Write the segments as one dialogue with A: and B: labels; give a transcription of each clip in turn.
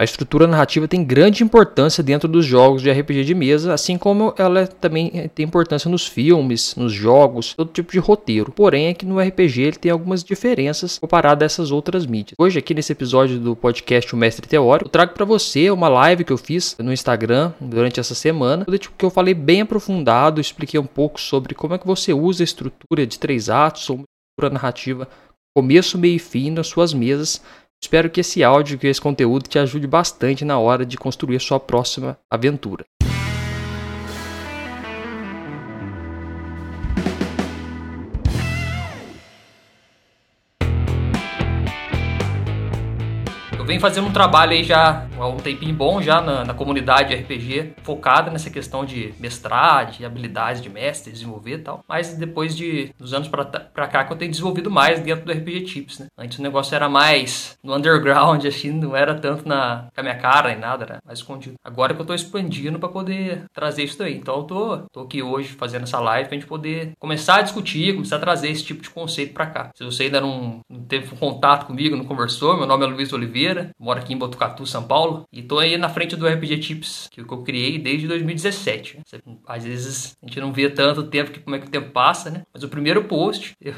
A: A estrutura narrativa tem grande importância dentro dos jogos de RPG de mesa, assim como ela também tem importância nos filmes, nos jogos, todo tipo de roteiro. Porém, é que no RPG ele tem algumas diferenças comparado a essas outras mídias. Hoje, aqui nesse episódio do podcast O Mestre Teórico, eu trago para você uma live que eu fiz no Instagram durante essa semana, que eu falei bem aprofundado, expliquei um pouco sobre como é que você usa a estrutura de três atos ou uma estrutura narrativa começo, meio e fim nas suas mesas Espero que esse áudio, que esse conteúdo te ajude bastante na hora de construir sua próxima aventura. venho fazendo um trabalho aí já há um tempinho bom já na, na comunidade RPG, focada nessa questão de mestrar, de habilidades de mestre, desenvolver e tal. Mas depois de dos anos pra cá que eu tenho desenvolvido mais dentro do RPG Tips, né? Antes o negócio era mais no underground, assim, não era tanto na, com a minha cara nem nada, era mais escondido. Agora que eu tô expandindo para poder trazer isso daí. Então eu tô, tô aqui hoje fazendo essa live pra gente poder começar a discutir, começar a trazer esse tipo de conceito para cá. Se você ainda não, não teve contato comigo, não conversou, meu nome é Luiz Oliveira, moro aqui em Botucatu, São Paulo, e tô aí na frente do RPG Tips, que eu criei desde 2017. Às vezes a gente não vê tanto tempo que como é que o tempo passa, né? Mas o primeiro post, eu...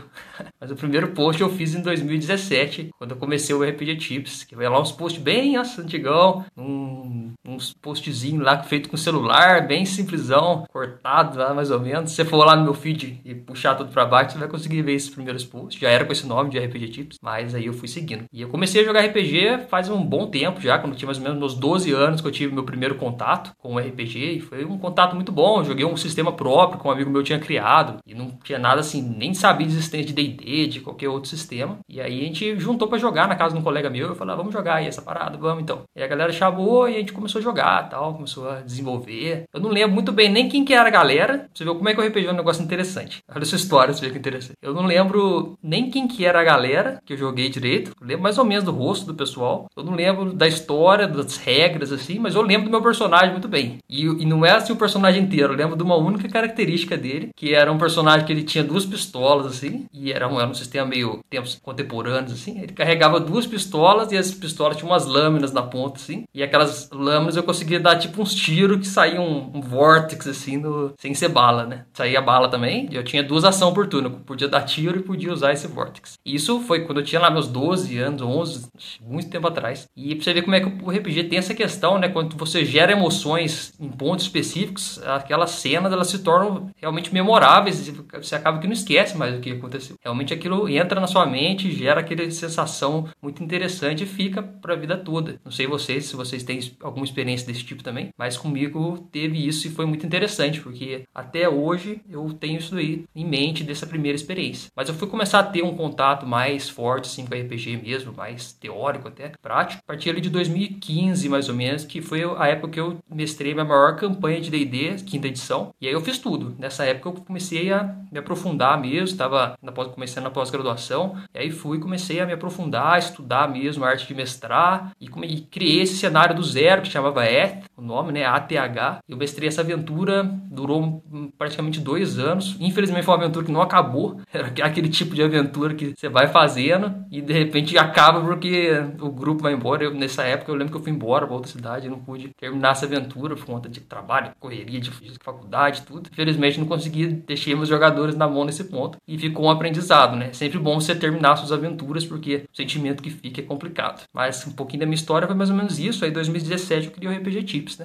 A: mas o primeiro post eu fiz em 2017, quando eu comecei o RPG Tips, que vai lá uns posts bem nossa, antigão, um, uns postzinhos lá feito com celular, bem simplesão, cortado lá mais ou menos. Se você for lá no meu feed e puxar tudo para baixo, você vai conseguir ver esses primeiros posts. Já era com esse nome de RPG Tips, mas aí eu fui seguindo. E eu comecei a jogar RPG faz um bom tempo já, quando tinha mais ou menos meus 12 anos que eu tive meu primeiro contato com o RPG. E foi um contato muito bom. Eu joguei um sistema próprio que um amigo meu tinha criado. E não tinha nada assim, nem sabia de existência de DD, de qualquer outro sistema. E aí a gente juntou para jogar na casa de um colega meu. Eu falei, ah, vamos jogar aí essa parada, vamos então. E a galera chamou e a gente começou a jogar tal, começou a desenvolver. Eu não lembro muito bem nem quem que era a galera. Você vê como é que o RPG é um negócio interessante. Olha essa história, você vê que interessante. Eu não lembro nem quem que era a galera que eu joguei direito. Eu lembro mais ou menos do rosto do pessoal. Eu não lembro da história, das regras, assim, mas eu lembro do meu personagem muito bem. E, e não é assim o personagem inteiro, eu lembro de uma única característica dele, que era um personagem que ele tinha duas pistolas, assim, e era um, era um sistema meio tempos contemporâneos, assim. Ele carregava duas pistolas e as pistolas tinham umas lâminas na ponta, assim, e aquelas lâminas eu conseguia dar tipo uns tiros que saíam um, um vórtex, assim, no, sem ser bala, né? Saía bala também, eu tinha duas ações por turno, eu podia dar tiro e podia usar esse vórtex. Isso foi quando eu tinha lá meus 12 anos, 11, muito tempo atrás. E pra você ver como é que o RPG tem essa questão, né? Quando você gera emoções em pontos específicos, aquelas cenas elas se tornam realmente memoráveis e você acaba que não esquece mais o que aconteceu. Realmente aquilo entra na sua mente, gera aquela sensação muito interessante e fica pra vida toda. Não sei vocês, se vocês têm alguma experiência desse tipo também, mas comigo teve isso e foi muito interessante, porque até hoje eu tenho isso aí em mente dessa primeira experiência. Mas eu fui começar a ter um contato mais forte assim, com RPG mesmo, mais teórico até, prático, a partir ali de 2015, mais ou menos, que foi a época que eu mestrei minha maior campanha de D&D, quinta edição. E aí eu fiz tudo. Nessa época eu comecei a me aprofundar mesmo, estava começando na pós-graduação, e aí fui comecei a me aprofundar, estudar mesmo a arte de mestrar, e, e criei esse cenário do zero, que chamava ETH, o nome, né, ATH. Eu mestrei essa aventura, durou praticamente dois anos. Infelizmente foi uma aventura que não acabou, era aquele tipo de aventura que você vai fazendo, e de repente acaba porque o grupo vai embora. Eu, nessa época eu lembro que fui embora para outra cidade, eu não pude terminar essa aventura por conta de trabalho, correria, de, de faculdade, tudo. Infelizmente não consegui, deixei meus jogadores na mão nesse ponto e ficou um aprendizado, né? Sempre bom você terminar suas aventuras porque o sentimento que fica é complicado. Mas um pouquinho da minha história foi mais ou menos isso. Aí em 2017 eu criei o RPG Tips, né?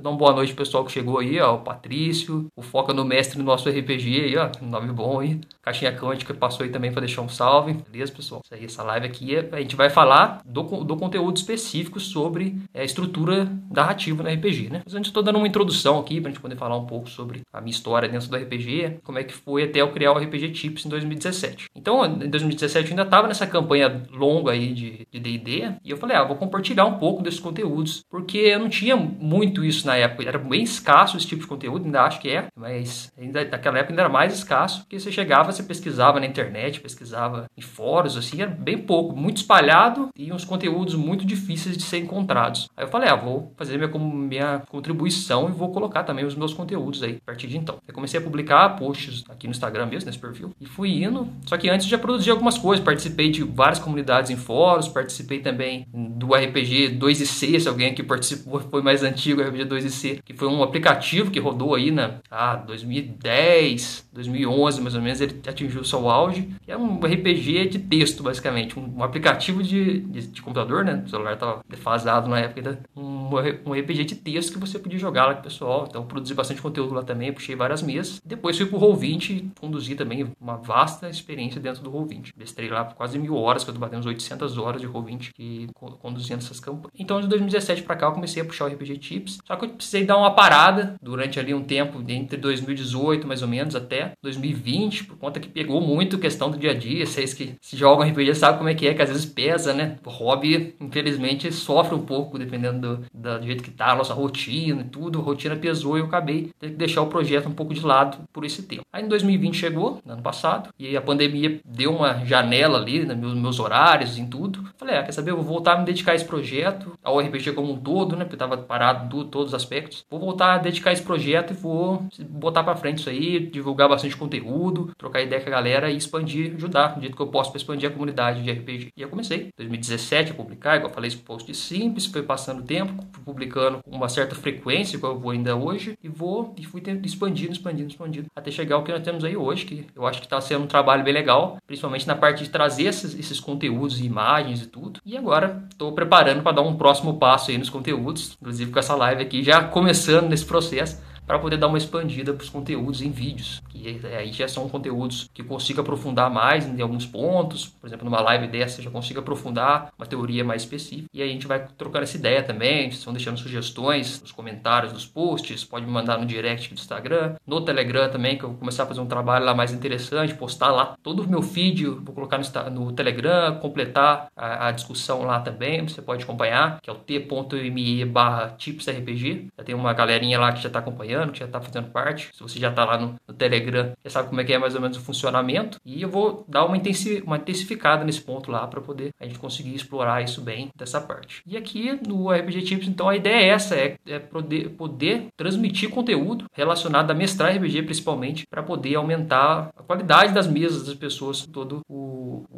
A: Deixa eu dar uma boa noite pro pessoal que chegou aí, ó. O Patrício, o Foca no Mestre do nosso RPG aí, ó. Nome bom aí. Caixinha Quântica passou aí também para deixar um salve. Beleza, pessoal? Isso aí, essa live aqui, é, a gente vai falar do, do conteúdo específico sobre é, a estrutura narrativa no RPG, né? Mas antes eu tô dando uma introdução aqui pra gente poder falar um pouco sobre a minha história dentro do RPG, como é que foi até eu criar o RPG Tips em 2017. Então, em 2017 eu ainda tava nessa campanha longa aí de D&D, e eu falei, ah, vou compartilhar um pouco desses conteúdos, porque eu não tinha muito isso na época era bem escasso esse tipo de conteúdo, ainda acho que é, mas ainda, naquela época ainda era mais escasso, porque você chegava, você pesquisava na internet, pesquisava em fóruns, assim, era bem pouco, muito espalhado e uns conteúdos muito difíceis de ser encontrados. Aí eu falei, ah, vou fazer minha, minha contribuição e vou colocar também os meus conteúdos aí, a partir de então. Eu comecei a publicar posts aqui no Instagram mesmo, nesse perfil, e fui indo, só que antes já produzi algumas coisas, participei de várias comunidades em fóruns, participei também do RPG 2 e C, se alguém aqui participou, foi mais antigo, RPG 2 e C, que foi um aplicativo que rodou aí na ah, 2010, 2011 mais ou menos, ele atingiu seu auge, é um RPG de texto, basicamente, um, um aplicativo de, de, de, computador, né? O celular estava defasado na época, um, um RPG de texto que você podia jogar lá com o pessoal, então produzi bastante conteúdo lá também, puxei várias mesas. Depois fui pro Roll20 e conduzi também uma vasta experiência dentro do Roll20. Mestrei lá por quase mil horas, que eu batendo uns 800 horas de Roll20 e conduzindo essas campanhas. Então, de 2017 para cá, eu comecei a puxar o RPG Tips, só que eu precisei dar uma parada durante ali um tempo, entre 2018 mais ou menos até 2020, por conta que pegou muito questão do dia a dia. Vocês que se jogam RPG sabem como é que é, que às vezes pesa, né? O hobby, infelizmente, sofre um pouco, dependendo do, do jeito que tá, a nossa rotina e tudo. A rotina pesou e eu acabei tendo que deixar o projeto um pouco de lado por esse tempo. Aí em 2020 chegou, ano passado, e a pandemia deu uma janela ali nos meus, meus horários, em tudo. Falei, ah, quer saber? Eu vou voltar a me dedicar a esse projeto, ao RPG como um todo, né? Porque eu tava parado de todos os aspectos. Vou voltar a dedicar esse projeto e vou botar para frente isso aí, divulgar bastante conteúdo, trocar ideia com a galera e expandir, ajudar do jeito que eu posso para expandir a comunidade de RPG. E eu comecei, em 2017, a publicar, igual eu falei, esse post simples, foi passando o tempo, publicando com uma certa frequência, igual eu vou ainda hoje, e vou e fui expandindo, expandindo, expandindo, até chegar ao que nós temos aí hoje, que eu acho que está sendo um trabalho bem legal, principalmente na parte de trazer esses, esses conteúdos e imagens e tudo. E agora estou preparando para dar um próximo passo aí nos conteúdos, inclusive com essa live aqui, já começando nesse processo para poder dar uma expandida para os conteúdos em vídeos. Que é, aí já são conteúdos que consiga aprofundar mais em alguns pontos. Por exemplo, numa live dessa já consiga aprofundar uma teoria mais específica. E aí a gente vai trocando essa ideia também. Vocês estão deixando sugestões nos comentários dos posts, pode me mandar no direct do Instagram, no Telegram também, que eu vou começar a fazer um trabalho lá mais interessante, postar lá todo o meu feed, vou colocar no, no Telegram, completar a, a, discussão lá também. Você pode acompanhar, que é o t.me barra tipsrpg. Já tem uma galerinha lá que já está acompanhando que já está fazendo parte. Se você já está lá no, no, Telegram, já sabe como é que é mais ou menos o funcionamento. E eu vou dar uma, intensi uma intensificada nesse ponto lá para poder a gente conseguir explorar isso bem dessa parte. E aqui no RPG Tips, então a ideia é essa, é, é poder, poder transmitir conteúdo relacionado a mestrar RPG principalmente, para poder aumentar a qualidade das mesas das pessoas, todo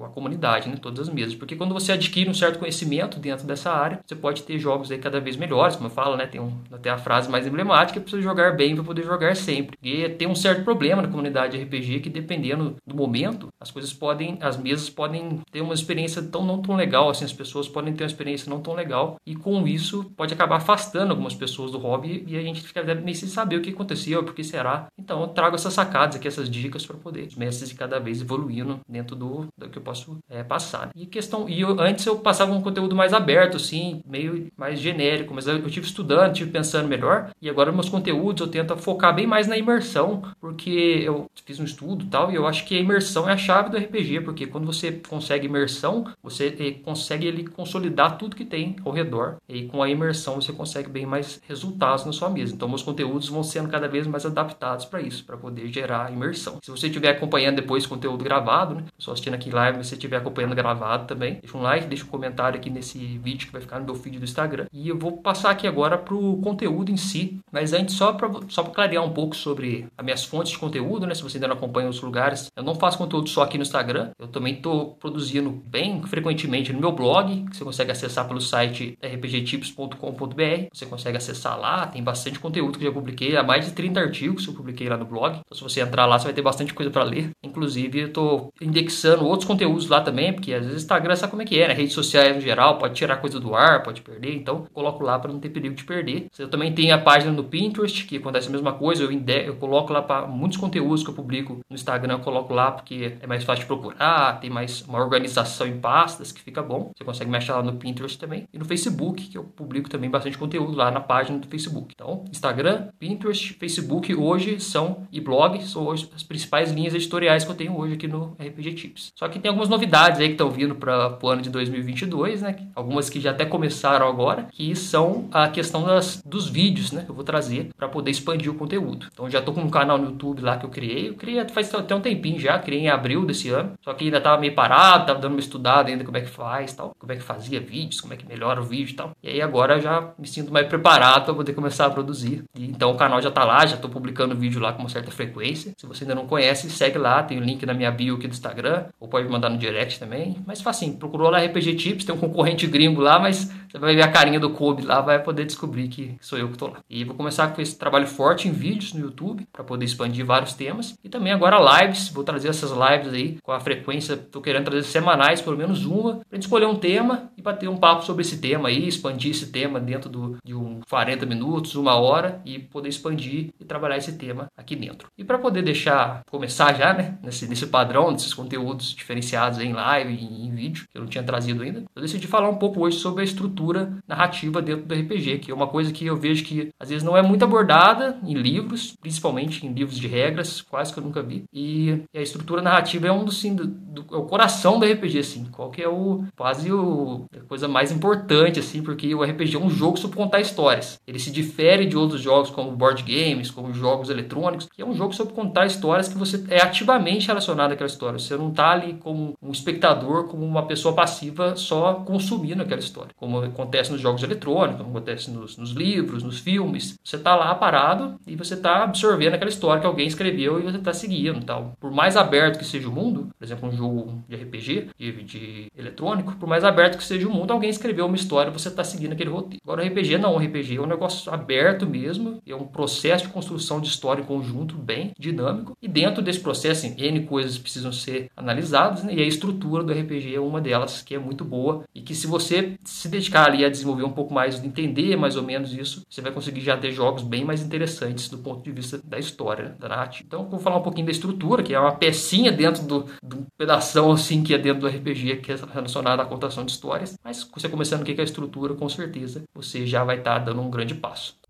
A: a comunidade, né, todas as mesas. Porque quando você adquire um certo conhecimento dentro dessa área, você pode ter jogos aí cada vez melhores, como eu falo, né, tem um, até a frase mais emblemática, é preciso jogar bem para poder jogar sempre. E tem um certo problema na comunidade RPG que dependendo do momento, as coisas podem, as mesas podem ter uma experiência tão não tão legal, assim, as pessoas podem ter uma experiência não tão legal e com isso pode acabar afastando algumas pessoas do hobby e a gente fica meio sem saber o que aconteceu, por que será. Então eu trago essas sacadas aqui, essas dicas para poder os mestres cada vez evoluindo dentro do, do que eu posso é, passar. E questão, e eu, antes eu passava um conteúdo mais aberto, assim, meio mais genérico, mas eu, eu tive estudando, tive pensando melhor e agora meus conteúdos eu tenta focar bem mais na imersão, porque eu fiz um estudo tal, e eu acho que a imersão é a chave do RPG, porque quando você consegue imersão, você eh, consegue ele consolidar tudo que tem ao redor, e com a imersão você consegue bem mais resultados na sua mesa. Então, meus conteúdos vão sendo cada vez mais adaptados para isso, para poder gerar imersão. Se você estiver acompanhando depois conteúdo gravado, né? Só assistindo aqui live, se você estiver acompanhando gravado também, deixa um like, deixa um comentário aqui nesse vídeo que vai ficar no meu feed do Instagram. E eu vou passar aqui agora para o conteúdo em si, mas antes só só para clarear um pouco sobre as minhas fontes de conteúdo, né? Se você ainda não acompanha os lugares, eu não faço conteúdo só aqui no Instagram, eu também estou produzindo bem frequentemente no meu blog, que você consegue acessar pelo site rpgtips.com.br. Você consegue acessar lá, tem bastante conteúdo que eu já publiquei, há mais de 30 artigos que eu publiquei lá no blog. Então, se você entrar lá, você vai ter bastante coisa para ler. Inclusive, eu estou indexando outros conteúdos lá também, porque às vezes Instagram sabe como é que é, né? Redes sociais no geral, pode tirar coisa do ar, pode perder, então coloco lá para não ter perigo de perder. Eu também tenho a página no Pinterest, que acontece a mesma coisa. Eu, eu coloco lá para muitos conteúdos que eu publico no Instagram, eu coloco lá porque é mais fácil de procurar, tem mais uma organização em pastas que fica bom. Você consegue me achar lá no Pinterest também. E no Facebook, que eu publico também bastante conteúdo lá na página do Facebook. Então, Instagram, Pinterest, Facebook hoje são e blog são hoje as principais linhas editoriais que eu tenho hoje aqui no RPG Tips. Só que tem algumas novidades aí que estão vindo para o ano de 2022, né? Algumas que já até começaram agora, que são a questão das, dos vídeos, né? Que eu vou trazer para poder expandir o conteúdo. Então já tô com um canal no YouTube lá que eu criei. Eu criei faz até um tempinho já, criei em abril desse ano. Só que ainda tava meio parado, tava dando uma estudada ainda como é que faz tal, como é que fazia vídeos, como é que melhora o vídeo e tal. E aí agora já me sinto mais preparado para poder começar a produzir. E, então o canal já tá lá, já tô publicando vídeo lá com uma certa frequência. Se você ainda não conhece, segue lá, tem o link na minha bio aqui do Instagram, ou pode mandar no direct também. Mas facinho, procurou lá RPG Tips, tem um concorrente gringo lá, mas você vai ver a carinha do Kobe lá, vai poder descobrir que sou eu que tô lá. E vou começar com esse trabalho forte em vídeos no YouTube, para poder expandir vários temas. E também agora lives, vou trazer essas lives aí com a frequência, tô querendo trazer semanais, pelo menos uma, gente escolher um tema e bater um papo sobre esse tema aí, expandir esse tema dentro do, de um 40 minutos, uma hora, e poder expandir e trabalhar esse tema aqui dentro. E para poder deixar, começar já, né, nesse, nesse padrão, nesses conteúdos diferenciados em live e em vídeo, que eu não tinha trazido ainda, eu decidi falar um pouco hoje sobre a estrutura narrativa dentro do RPG, que é uma coisa que eu vejo que às vezes não é muito abordada em livros, principalmente em livros de regras, quase que eu nunca vi. E, a estrutura narrativa é um dos, sim, do, do, é o coração do RPG, assim, qual que é o quase o, a coisa mais importante, assim, porque o RPG é um jogo sobre contar histórias. Ele se difere de outros jogos como board games, como jogos eletrônicos, que é um jogo sobre contar histórias que você é ativamente relacionado àquela história. Você não está ali como um espectador, como uma pessoa passiva só consumindo aquela história, como acontece nos jogos eletrônicos, como acontece nos, nos livros, nos filmes. Você está lá parado e você está absorvendo aquela história que alguém escreveu e você está seguindo. Tal. Por mais aberto que seja o mundo, por exemplo, um jogo de RPG, de, de eletrônico, por mais aberto que seja o mundo, alguém escreveu uma história e você está seguindo aquele roteiro. Agora, RPG não, RPG é um negócio aberto mesmo, é um processo de construção de história em conjunto bem dinâmico, e dentro desse processo, assim, N coisas precisam ser analisadas, né? e a estrutura do RPG é uma delas, que é muito boa, e que se você se dedicar ali a desenvolver um pouco mais, entender mais ou menos isso, você vai conseguir já ter jogos bem mais interessantes do ponto de vista da história, da narrativa. Então, vou falar um pouquinho da estrutura, que é uma pecinha dentro do, do pedação assim que é dentro do RPG, que é relacionado à contação de histórias. Mas você começando o que é a estrutura, com certeza você já vai estar tá dando um grande passo.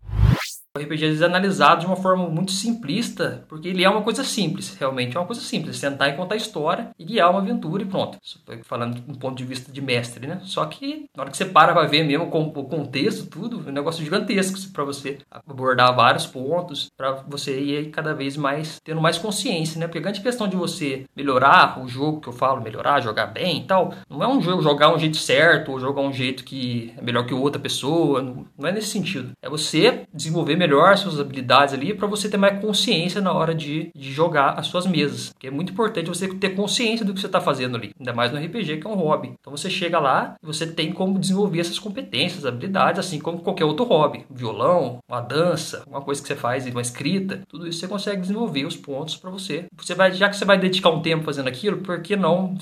A: O RPG é analisado de uma forma muito simplista, porque ele é uma coisa simples, realmente é uma coisa simples, sentar e contar a história e guiar uma aventura e pronto. Foi falando do ponto de vista de mestre, né? Só que na hora que você para para ver mesmo com o contexto, tudo, é um negócio gigantesco para você abordar vários pontos, para você ir cada vez mais tendo mais consciência, né? Porque a grande questão de você melhorar o jogo que eu falo, melhorar, jogar bem e tal, não é um jogo jogar um jeito certo ou jogar um jeito que é melhor que outra pessoa, não é nesse sentido. É você desenvolver melhor suas habilidades ali para você ter mais consciência na hora de, de jogar as suas mesas. Porque é muito importante você ter consciência do que você está fazendo ali, ainda mais no RPG, que é um hobby. Então você chega lá e você tem como desenvolver essas competências, habilidades, assim como qualquer outro hobby. violão, uma dança, uma coisa que você faz, uma escrita, tudo isso você consegue desenvolver os pontos para você. Você vai, já que você vai dedicar um tempo fazendo aquilo, por que não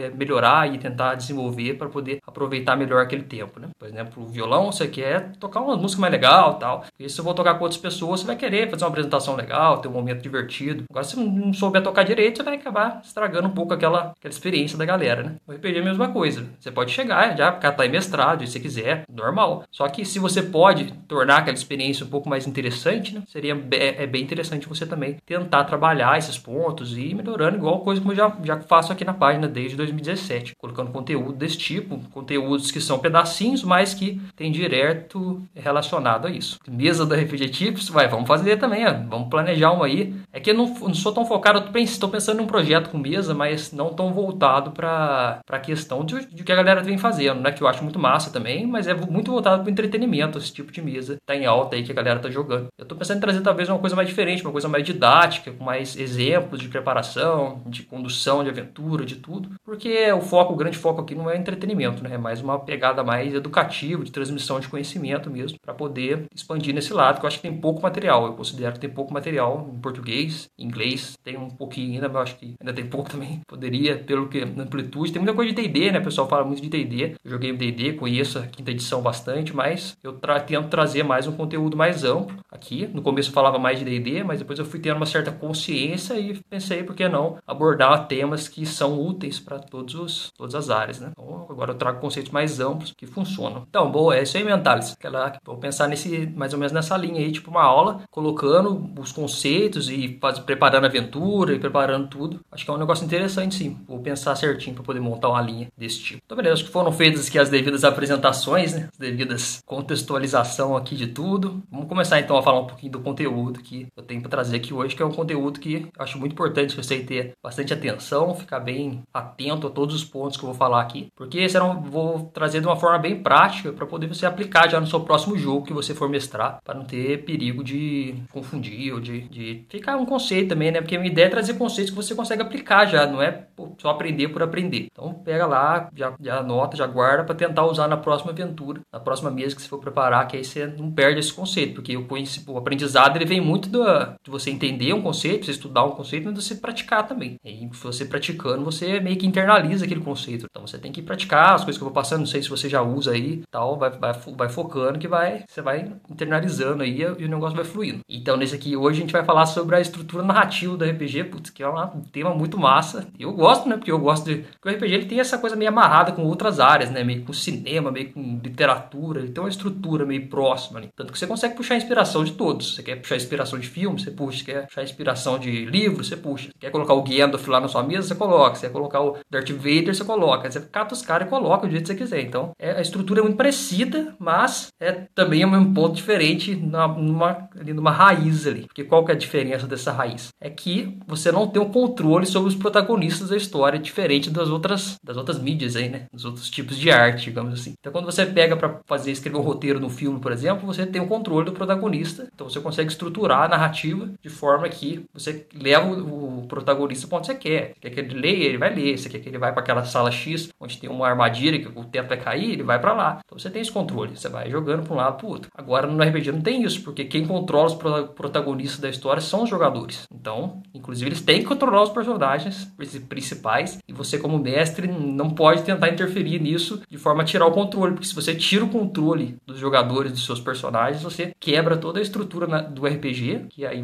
A: é, melhorar e tentar desenvolver para poder aproveitar melhor aquele tempo, né? Por exemplo, o violão, você quer tocar uma música mais legal, tal. Isso eu vou tocar com outras pessoas, você vai querer fazer uma apresentação legal, ter um momento divertido. Agora, se não souber tocar direito, você vai acabar estragando um pouco aquela, aquela experiência da galera, né? O RPG é a mesma coisa. Você pode chegar, já catar em mestrado, se você quiser, normal. Só que se você pode tornar aquela experiência um pouco mais interessante, né? Seria é, é bem interessante você também tentar trabalhar esses pontos e ir melhorando, igual coisa como eu já, já faço aqui na página desde 2017, colocando conteúdo desse tipo, conteúdos que são pedacinhos, mas que tem direto relacionado a isso. Mesa da RPG Tips, vai, vamos fazer também, ó. vamos planejar uma aí. É que eu não, não sou tão focado, estou pensando em um projeto com mesa, mas não tão voltado para a questão de, de que a galera vem fazendo, né? Que eu acho muito massa também, mas é muito voltado para entretenimento, esse tipo de mesa tá em alta aí que a galera tá jogando. Eu estou pensando em trazer talvez uma coisa mais diferente, uma coisa mais didática, com mais exemplos de preparação, de condução, de aventura, de tudo, porque o foco, o grande foco aqui não é entretenimento, né? É mais uma pegada mais educativa, de transmissão de conhecimento mesmo, para poder expandir nesse lado complicado, eu acho que tem pouco material. Eu considero que tem pouco material em português, inglês, tem um pouquinho ainda, mas eu acho que ainda tem pouco também. Poderia, pelo que na amplitude, tem muita coisa de D&D, né? O pessoal fala muito de D&D. Eu joguei D&D, conheço a quinta edição bastante, mas eu tra tento trazer mais um conteúdo mais amplo aqui. No começo eu falava mais de D&D, mas depois eu fui tendo uma certa consciência e pensei, por que não, abordar temas que são úteis para todos os, todas as áreas, né? Então, agora eu trago conceitos mais amplos que funcionam. Então, boa, é isso aí, Mentalis. Aquela, vou pensar nesse, mais ou menos nessa linha aí, tipo uma aula, colocando os conceitos e faz, preparando a aventura e preparando tudo. Acho que é um negócio interessante, sim. Vou pensar certinho para poder montar uma linha desse tipo. Então, beleza, acho que foram feitas aqui as devidas apresentações, né? As devidas contextualização aqui de tudo. Vamos começar então a falar um pouquinho do conteúdo que eu tenho para trazer aqui hoje, que é um conteúdo que acho muito importante você ter bastante atenção, ficar bem atento a todos os pontos que eu vou falar aqui, porque serão, vou trazer de uma forma bem prática para poder você aplicar já no seu próximo jogo que você for mestrar, para não ter perigo de confundir ou de, de ficar um conceito também, né? Porque a minha ideia é trazer conceitos que você consegue aplicar já, não é só aprender por aprender. Então pega lá, já, já anota, já guarda para tentar usar na próxima aventura, na próxima mesa que você for preparar, que aí você não perde esse conceito, porque o, o aprendizado ele vem muito do, de você entender um conceito, você estudar um conceito, mas você praticar também. E você praticando, você meio que internaliza aquele conceito. Então você tem que praticar as coisas que eu vou passando, não sei se você já usa aí, tal, vai, vai, vai focando que vai, você vai internalizando aí e o negócio vai fluindo. Então nesse aqui hoje a gente vai falar sobre a estrutura narrativa do RPG, putz, que é um tema muito massa. Eu gosto, né? Porque eu gosto de. Porque o RPG ele tem essa coisa meio amarrada com outras áreas, né? Meio com cinema, meio com literatura, ele tem uma estrutura meio próxima. Tanto que você consegue puxar inspiração de todos. Você quer puxar inspiração de filme, você puxa. Você quer puxar inspiração de livro, você puxa. Você quer colocar o Gandalf lá na sua mesa, você coloca. Você quer colocar o Darth Vader, você coloca. Você cata os caras e coloca do jeito que você quiser. Então, é, a estrutura é muito parecida, mas é também é um ponto diferente na, numa, ali numa raiz ali. Porque qual que é a diferença dessa raiz? É que você não tem o um controle sobre os protagonistas da história, diferente das outras, das outras mídias aí, né? Dos outros tipos de arte, digamos assim. Então, quando você pega para fazer escrever um roteiro no filme, por exemplo, você tem o controle do protagonista. Então, você consegue estruturar a narrativa de forma que você leva o protagonista para onde você quer. Você quer que ele leia, ele vai ler. Você quer que ele vá para aquela sala X, onde tem uma armadilha, que o teto vai cair, ele vai para lá. Então, você tem esse controle. Você vai jogando para um lado para outro. Agora, no RPG não tem isso, porque quem controla os protagonistas da história são os jogadores. Então, inclusive, eles têm que controlar os personagens principais. E você, como mestre, não pode tentar interferir nisso de forma a tirar o controle. Porque se você tira o controle dos jogadores, dos seus personagens, você quebra toda a estrutura do RPG. Que aí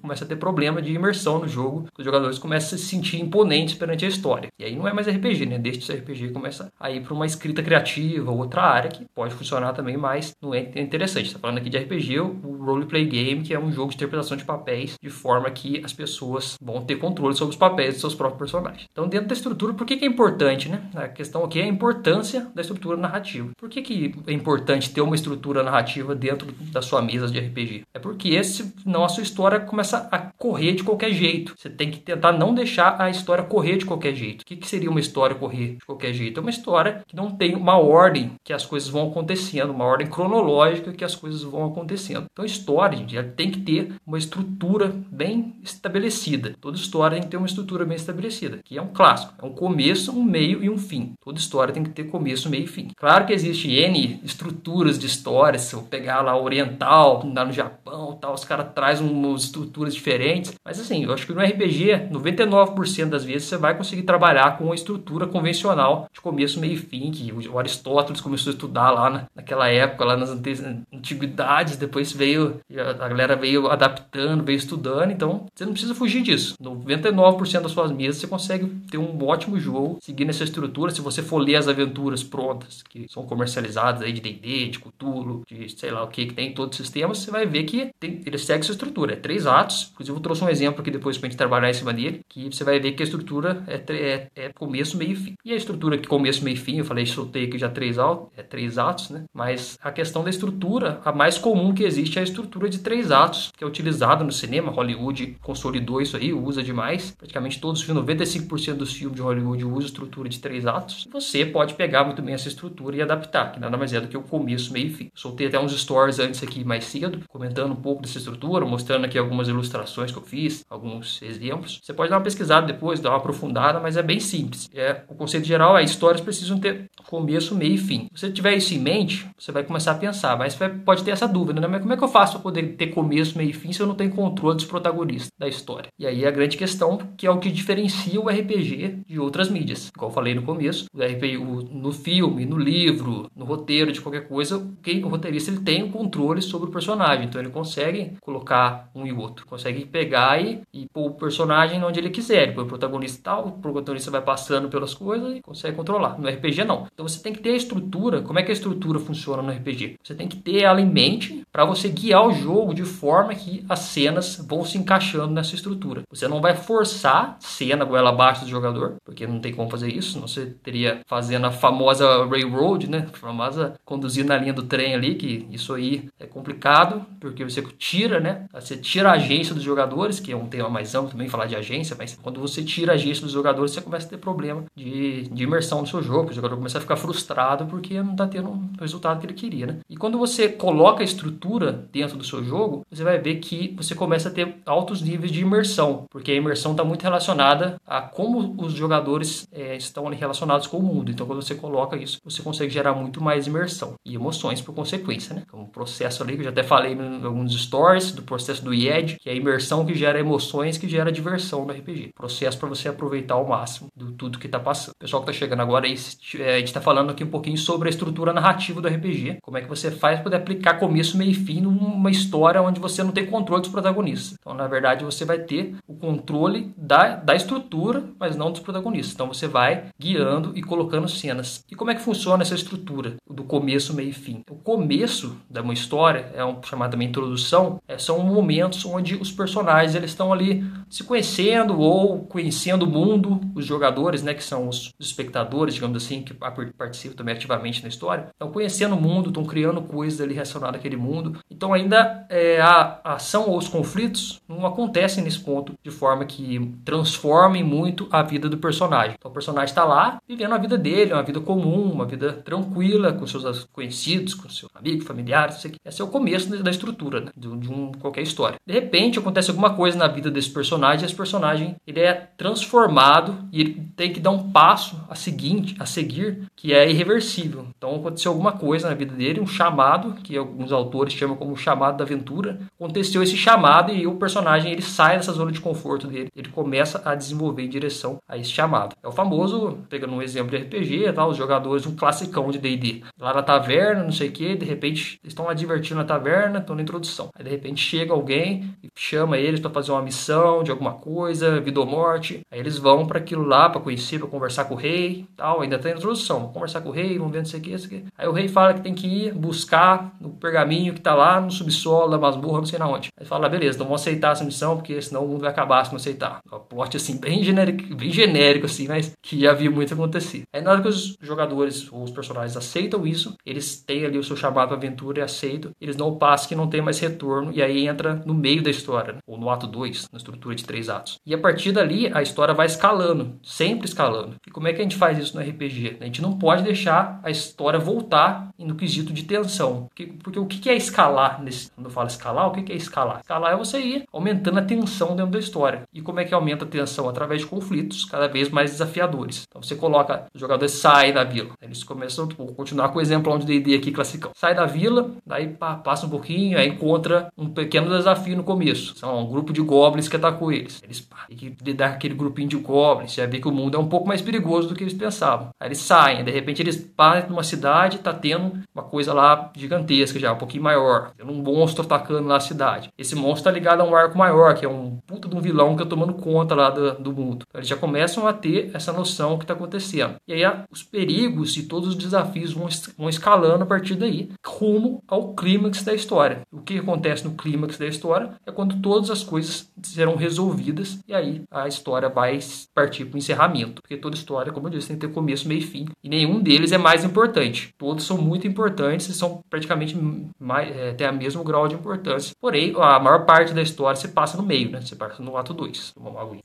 A: começa a ter problema de imersão no jogo. Os jogadores começam a se sentir imponentes perante a história. E aí não é mais RPG, né? Deixa de ser RPG começa a ir para uma escrita criativa, outra área que pode funcionar também, mas não é interessante. Está falando aqui de RPG, o roleplay game, que é um jogo de interpretação de papéis, de forma que as pessoas vão ter controle sobre os papéis dos seus próprios personagens. Então, dentro da estrutura, por que, que é importante, né? A questão aqui é a importância da estrutura narrativa. Por que, que é importante ter uma estrutura narrativa dentro da sua mesa de RPG? É porque senão a sua história começa a correr de qualquer jeito. Você tem que tentar não deixar a história correr de qualquer jeito. O que, que seria uma história correr de qualquer jeito? É uma história que não tem uma ordem que as coisas vão acontecendo, uma ordem cronológica que as coisas vão acontecendo. Então, a história, gente, ela tem que ter uma estrutura bem estabelecida. Toda história tem que ter uma estrutura bem estabelecida, que é um clássico. É um começo, um meio e um fim. Toda história tem que ter começo, meio e fim. Claro que existe N estruturas de histórias. Se eu pegar lá oriental, lá no Japão, tal, os caras trazem umas estruturas diferentes. Mas assim, eu acho que no RPG, 99% das vezes você vai conseguir trabalhar com uma estrutura convencional de começo, meio e fim, que o Aristóteles começou a estudar lá na, naquela época, lá nas antiguidades, depois veio, a galera veio adaptando, veio estudando, então você não precisa fugir disso. 99% das suas mesas você consegue ter um ótimo jogo seguindo essa estrutura. Se você for ler as aventuras prontas, que são comercializadas aí de D&D, de Cthulhu, de sei lá o que que tem em todos os sistemas, você vai ver que tem, ele segue essa estrutura. É três atos. Inclusive eu trouxe um exemplo aqui depois pra gente trabalhar em cima dele, que você vai ver que a estrutura é, é, é começo, meio e fim. E a estrutura que começo, meio e fim, eu falei, soltei aqui já três, é, três atos, né? Mas a questão da estrutura, a mais comum que existe é a estrutura de três atos, que é utilizada no cinema. Hollywood consolidou isso aí, usa demais. Praticamente todos os filmes, 95% dos filmes de Hollywood usam estrutura de três atos. Você pode pegar muito bem essa estrutura e adaptar, que nada mais é do que o começo, meio e fim. Soltei até uns stories antes aqui mais cedo, comentando um pouco dessa estrutura, mostrando aqui algumas ilustrações que eu fiz, alguns exemplos. Você pode dar uma pesquisada depois, dar uma aprofundada, mas é bem simples. É, o conceito geral é histórias precisam ter começo, meio e fim. Se você tiver isso em mente, você vai começar a pensar, mas pode ter essa dúvida, né? Mas como é que eu faço para poder ter começo, meio e fim se eu não tenho controle dos protagonistas da história? E aí a grande questão, que é o que diferencia o RPG de outras mídias. Igual eu falei no começo, o RPG, o, no filme, no livro, no roteiro de qualquer coisa, quem, o roteirista ele tem o controle sobre o personagem, então ele consegue colocar um e outro, consegue pegar e, e pôr o personagem onde ele quiser, o protagonista tal, o protagonista vai passando pelas coisas e consegue controlar. No RPG não. Então você tem que ter a estrutura, como é que a estrutura funciona no RPG? Você tem que ter ela em mente para você guiar o jogo de forma que as cenas vão se encaixando nessa estrutura. Você não vai forçar cena goela abaixo do jogador, porque não tem como fazer isso, senão você teria fazendo a famosa railroad, né? A famosa conduzir na linha do trem ali, que isso aí é complicado, porque você tira, né? Você tira a agência dos jogadores, que é um tema mais amplo também falar de agência, mas quando você tira a agência dos jogadores, você começa a ter problema de, de imersão no seu jogo, o jogador começa a ficar frustrado porque não está tendo o resultado que ele queria, né? E quando você coloca a estrutura dentro do seu jogo, você vai ver que você começa a ter altos níveis de imersão, porque a imersão está muito relacionada a como os jogadores é, estão relacionados com o mundo. Então, quando você coloca isso, você consegue gerar muito mais imersão e emoções por consequência, né? É um processo ali que eu já até falei em alguns stories do processo do IED, que é a imersão que gera emoções, que gera diversão no RPG. Processo para você aproveitar ao máximo do tudo que está passando. Pessoal que está chegando agora é, a gente está falando aqui um pouquinho sobre a estrutura narrativa do RPG. Como é que você faz para poder aplicar começo, meio fim numa história onde você não tem controle dos protagonistas. Então, na verdade, você vai ter o controle da, da estrutura, mas não dos protagonistas. Então, você vai guiando e colocando cenas. E como é que funciona essa estrutura do começo, meio e fim? O começo da uma história é um chamado também introdução, é, são momentos onde os personagens eles estão ali se conhecendo ou conhecendo o mundo, os jogadores, né, que são os espectadores, digamos assim, que participam também ativamente na história, estão conhecendo o mundo, estão criando coisas ali relacionadas àquele mundo. Então ainda é, a, ação ou os conflitos não acontecem nesse ponto de forma que transformem muito a vida do personagem. Então o personagem está lá vivendo a vida dele, uma vida comum, uma vida tranquila com seus conhecidos, com seus amigos, familiares, isso aqui. Esse é o começo da estrutura né, de, de um, qualquer história. De repente acontece alguma coisa na vida desse personagem, e esse personagem ele é transformado e ele tem que dar um passo a seguinte, a seguir, que é irreversível. Então aconteceu alguma coisa na vida dele, um chamado que alguns autores chamam como chamado da aventura. Aconteceu esse chamado e o personagem ele sai dessa zona de conforto dele, ele começa a desenvolver em direção a esse chamado. É o famoso, pegando um exemplo de RPG, tá? os jogadores um classicão de D&D, lá na taverna, não sei o que, de repente eles estão lá divertindo na taverna, estão na introdução. Aí de repente chega alguém e chama eles para fazer uma missão de alguma coisa, vida ou morte. Aí eles vão para aquilo lá para conhecer, para conversar com o rei, tal, ainda tá introdução, vão conversar com o rei, vão ver não sei o que. Aí o rei fala que tem que ir buscar no pergaminho que tá lá no subsolo da masmorra, não sei na onde. Aí fala, beleza, então vamos aceitar essa missão, porque senão o mundo vai acabar se não aceitar. Um plot assim, bem genérico, bem genérico assim, mas que já vi muito acontecer. Aí na hora que os jogadores ou os personagens aceitam isso, eles têm ali o seu chamado aventura e aceitam, eles não passam que não tem mais retorno, e aí entra no meio da história, né? ou no ato 2, na estrutura de três atos. E a partir dali, a história vai escalando, sempre escalando. E como é que a gente faz isso no RPG? A gente não pode deixar a história voltar no quesito de tensão. Porque, porque o que é escalar? Nesse, quando eu falo escalar, o que é escalar? Escalar é você ir aumentando a tensão dentro da história. E como é que aumenta a tensão? Através de conflitos cada vez mais desafiadores. Então você coloca, os jogadores saem da vila. Eles começam, vou continuar com o exemplo onde D&D aqui classicão. Sai da vila, daí passa um pouquinho, aí encontra um pequeno desafio no começo. São um grupo de goblins que atacou eles. Eles pá, tem que lidar com aquele grupinho de goblins. Vai ver que o mundo é um pouco mais perigoso do que eles pensavam. Aí eles saem, de repente eles param numa cidade, tá tendo uma coisa lá gigantesca já, um pouquinho maior. Tem um monstro atacando lá a cidade. Esse monstro tá ligado a um arco maior, que é um puta de um vilão que tá tomando conta lá do, do mundo. Então, eles já começam a ter essa noção que tá acontecendo. E aí os perigos e todos os desafios vão, vão escalando a partir daí, rumo ao clímax da história. O que acontece no clímax da história é quando todas as coisas serão resolvidas e aí a história vai partir para o encerramento. Porque toda história, como eu disse, tem que ter começo, meio e fim. E nenhum deles é mais importante. Todos são muito importantes e são praticamente mais, é, têm o mesmo grau de importância. Porém, a maior parte da história se passa no meio, né? Você passa no ato 2.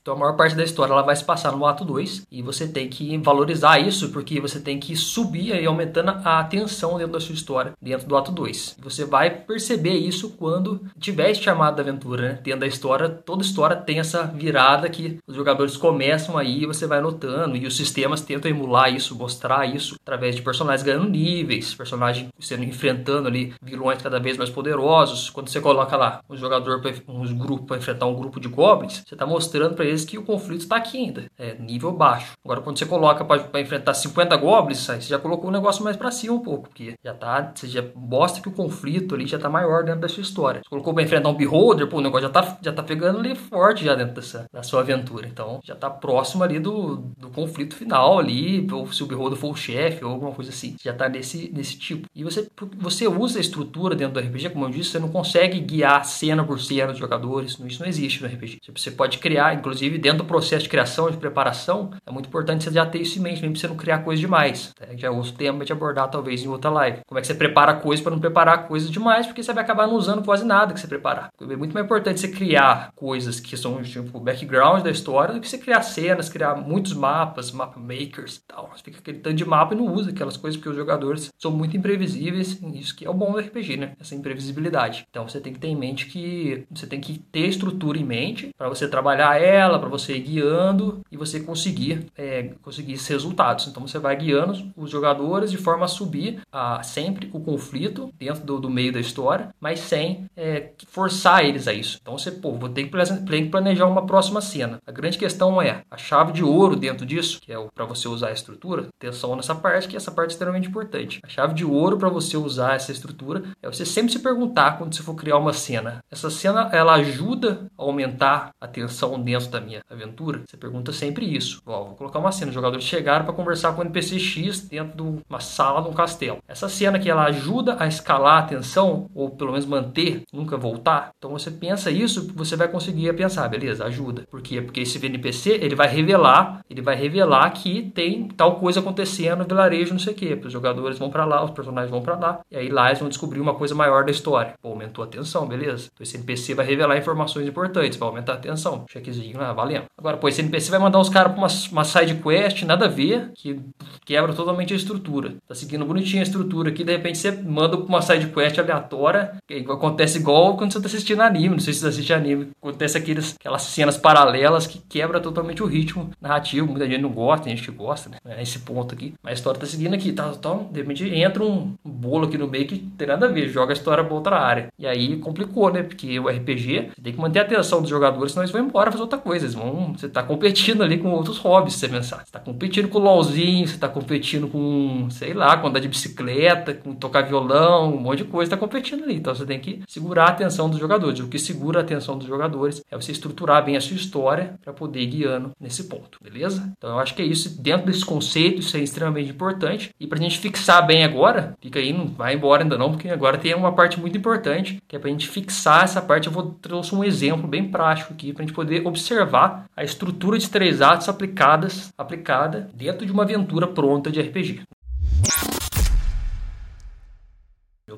A: Então a maior parte da história ela vai se passar no ato 2 e você tem que valorizar isso porque você tem que subir e aumentando a atenção dentro da sua história, dentro do ato 2. Você vai perceber isso quando tiver esse chamado da aventura, né? Dentro da história, toda história tem essa virada que os jogadores começam aí, você vai notando e os sistemas tentam emular isso, mostrar isso através de personagens ganhando níveis, personagens sendo enfrentando ali vilões cada vez mais poderosos. Quando você coloca lá um jogador, uns grupos para enfrentar um grupo de goblins, você está mostrando para eles que o conflito está aqui ainda, é nível baixo. Agora, quando você coloca para enfrentar 50 goblins, aí você já colocou o negócio mais para cima um pouco, porque já tá, você já mostra que o conflito ali já tá maior dentro da sua história. Você colocou para enfrentar um beholder, pô, o negócio já tá, já tá pegando ali forte já dentro dessa, da sua aventura. Então, já tá próximo ali do, do conflito final ali, ou se o beholder for o chefe ou alguma coisa assim. Já tá nesse, nesse tipo. E você, você usa a estrutura dentro do RPG, como eu disse, você não consegue guiar cena por cena dos jogadores, isso não existe no RPG. Você pode criar, inclusive dentro do processo de criação, de preparação, é muito importante você já ter isso em mente, mesmo pra você não criar coisa demais. Tá? Já é outro tema de abordar talvez em outra live. Como é que você prepara coisas para não preparar coisas demais, porque você vai acabar não usando quase nada que você preparar. É muito mais importante você criar coisas que são tipo o background da história do que você criar cenas, criar muitos mapas, map makers e tal. Você fica aquele tanto de mapa e não usa aquelas coisas porque os jogadores são muito imprevisíveis. Isso que é o bom do RPG, né? Essa imprevisibilidade. Então você tem que ter em mente que você tem que ter estrutura em mente para você trabalhar ela, para você ir guiando e você conseguir é, conseguir esses resultados. Então você vai guiando os jogadores de forma a subir a, sempre o conflito dentro do, do meio da história, mas sem é, forçar eles a isso. Então você, pô, vou ter que planejar uma próxima cena. A grande questão é a chave de ouro dentro disso, que é para você usar a estrutura. Atenção nessa parte, que essa parte é extremamente importante. A chave de ouro para você usar essa estrutura é você sempre se perguntar quando você for criar uma cena. Essa cena ela ajuda a aumentar a tensão dentro da minha aventura? Você pergunta sempre isso. Ó, vou colocar uma cena, os jogadores chegaram para conversar com o NPC X dentro de uma sala de um castelo. Essa cena que ela ajuda a escalar a tensão ou pelo menos manter, nunca voltar. Então você pensa isso, você vai conseguir pensar, beleza, ajuda. Por quê? Porque esse NPC, ele vai revelar, ele vai revelar que tem tal coisa acontecendo no vilarejo, não sei o quê. Os jogadores vão para lá, os personagens vão para lá, e aí lá eles vão descobrir uma coisa maior da história. Pô, aumentou a tensão, beleza? Então esse NPC vai revelar informações importantes, vai aumentar a tensão. Chequezinho lá, valendo. Agora, pô, esse NPC vai mandar os caras pra uma, uma side quest, nada a ver, que quebra totalmente a estrutura. Tá seguindo bonitinho a estrutura aqui, de repente você manda pra uma side quest aleatória, que acontece igual quando você tá assistindo anime, não sei se você assiste anime, acontece aqueles, aquelas cenas paralelas que quebra totalmente o ritmo narrativo, muita gente não gosta, tem gente que gosta, né, é esse ponto aqui, mas a história tá seguindo aqui, tá, tá, de repente entra um bolo aqui no meio que tem nada a ver, joga a história pra outra área, e aí complicou, né, porque o RPG, tem que manter a atenção dos jogadores, senão eles vão embora fazer outra coisa, eles vão, você tá competindo ali com outros hobbies, você pensar, você tá competindo com o LOLzinho, você tá competindo com, sei lá, com andar de bicicleta, com tocar violão, um monte de coisa tá competindo ali. Então você tem que segurar a atenção dos jogadores. O que segura a atenção dos jogadores é você estruturar bem a sua história para poder ir guiando nesse ponto, beleza? Então eu acho que é isso. Dentro desse conceito, isso é extremamente importante. E pra gente fixar bem agora, fica aí, não vai embora ainda não, porque agora tem uma parte muito importante, que é pra gente fixar essa parte. Eu vou trouxe um exemplo bem prático aqui pra gente poder observar a estrutura de três atos aplicadas, aplicada dentro de uma aventura pronta de RPG.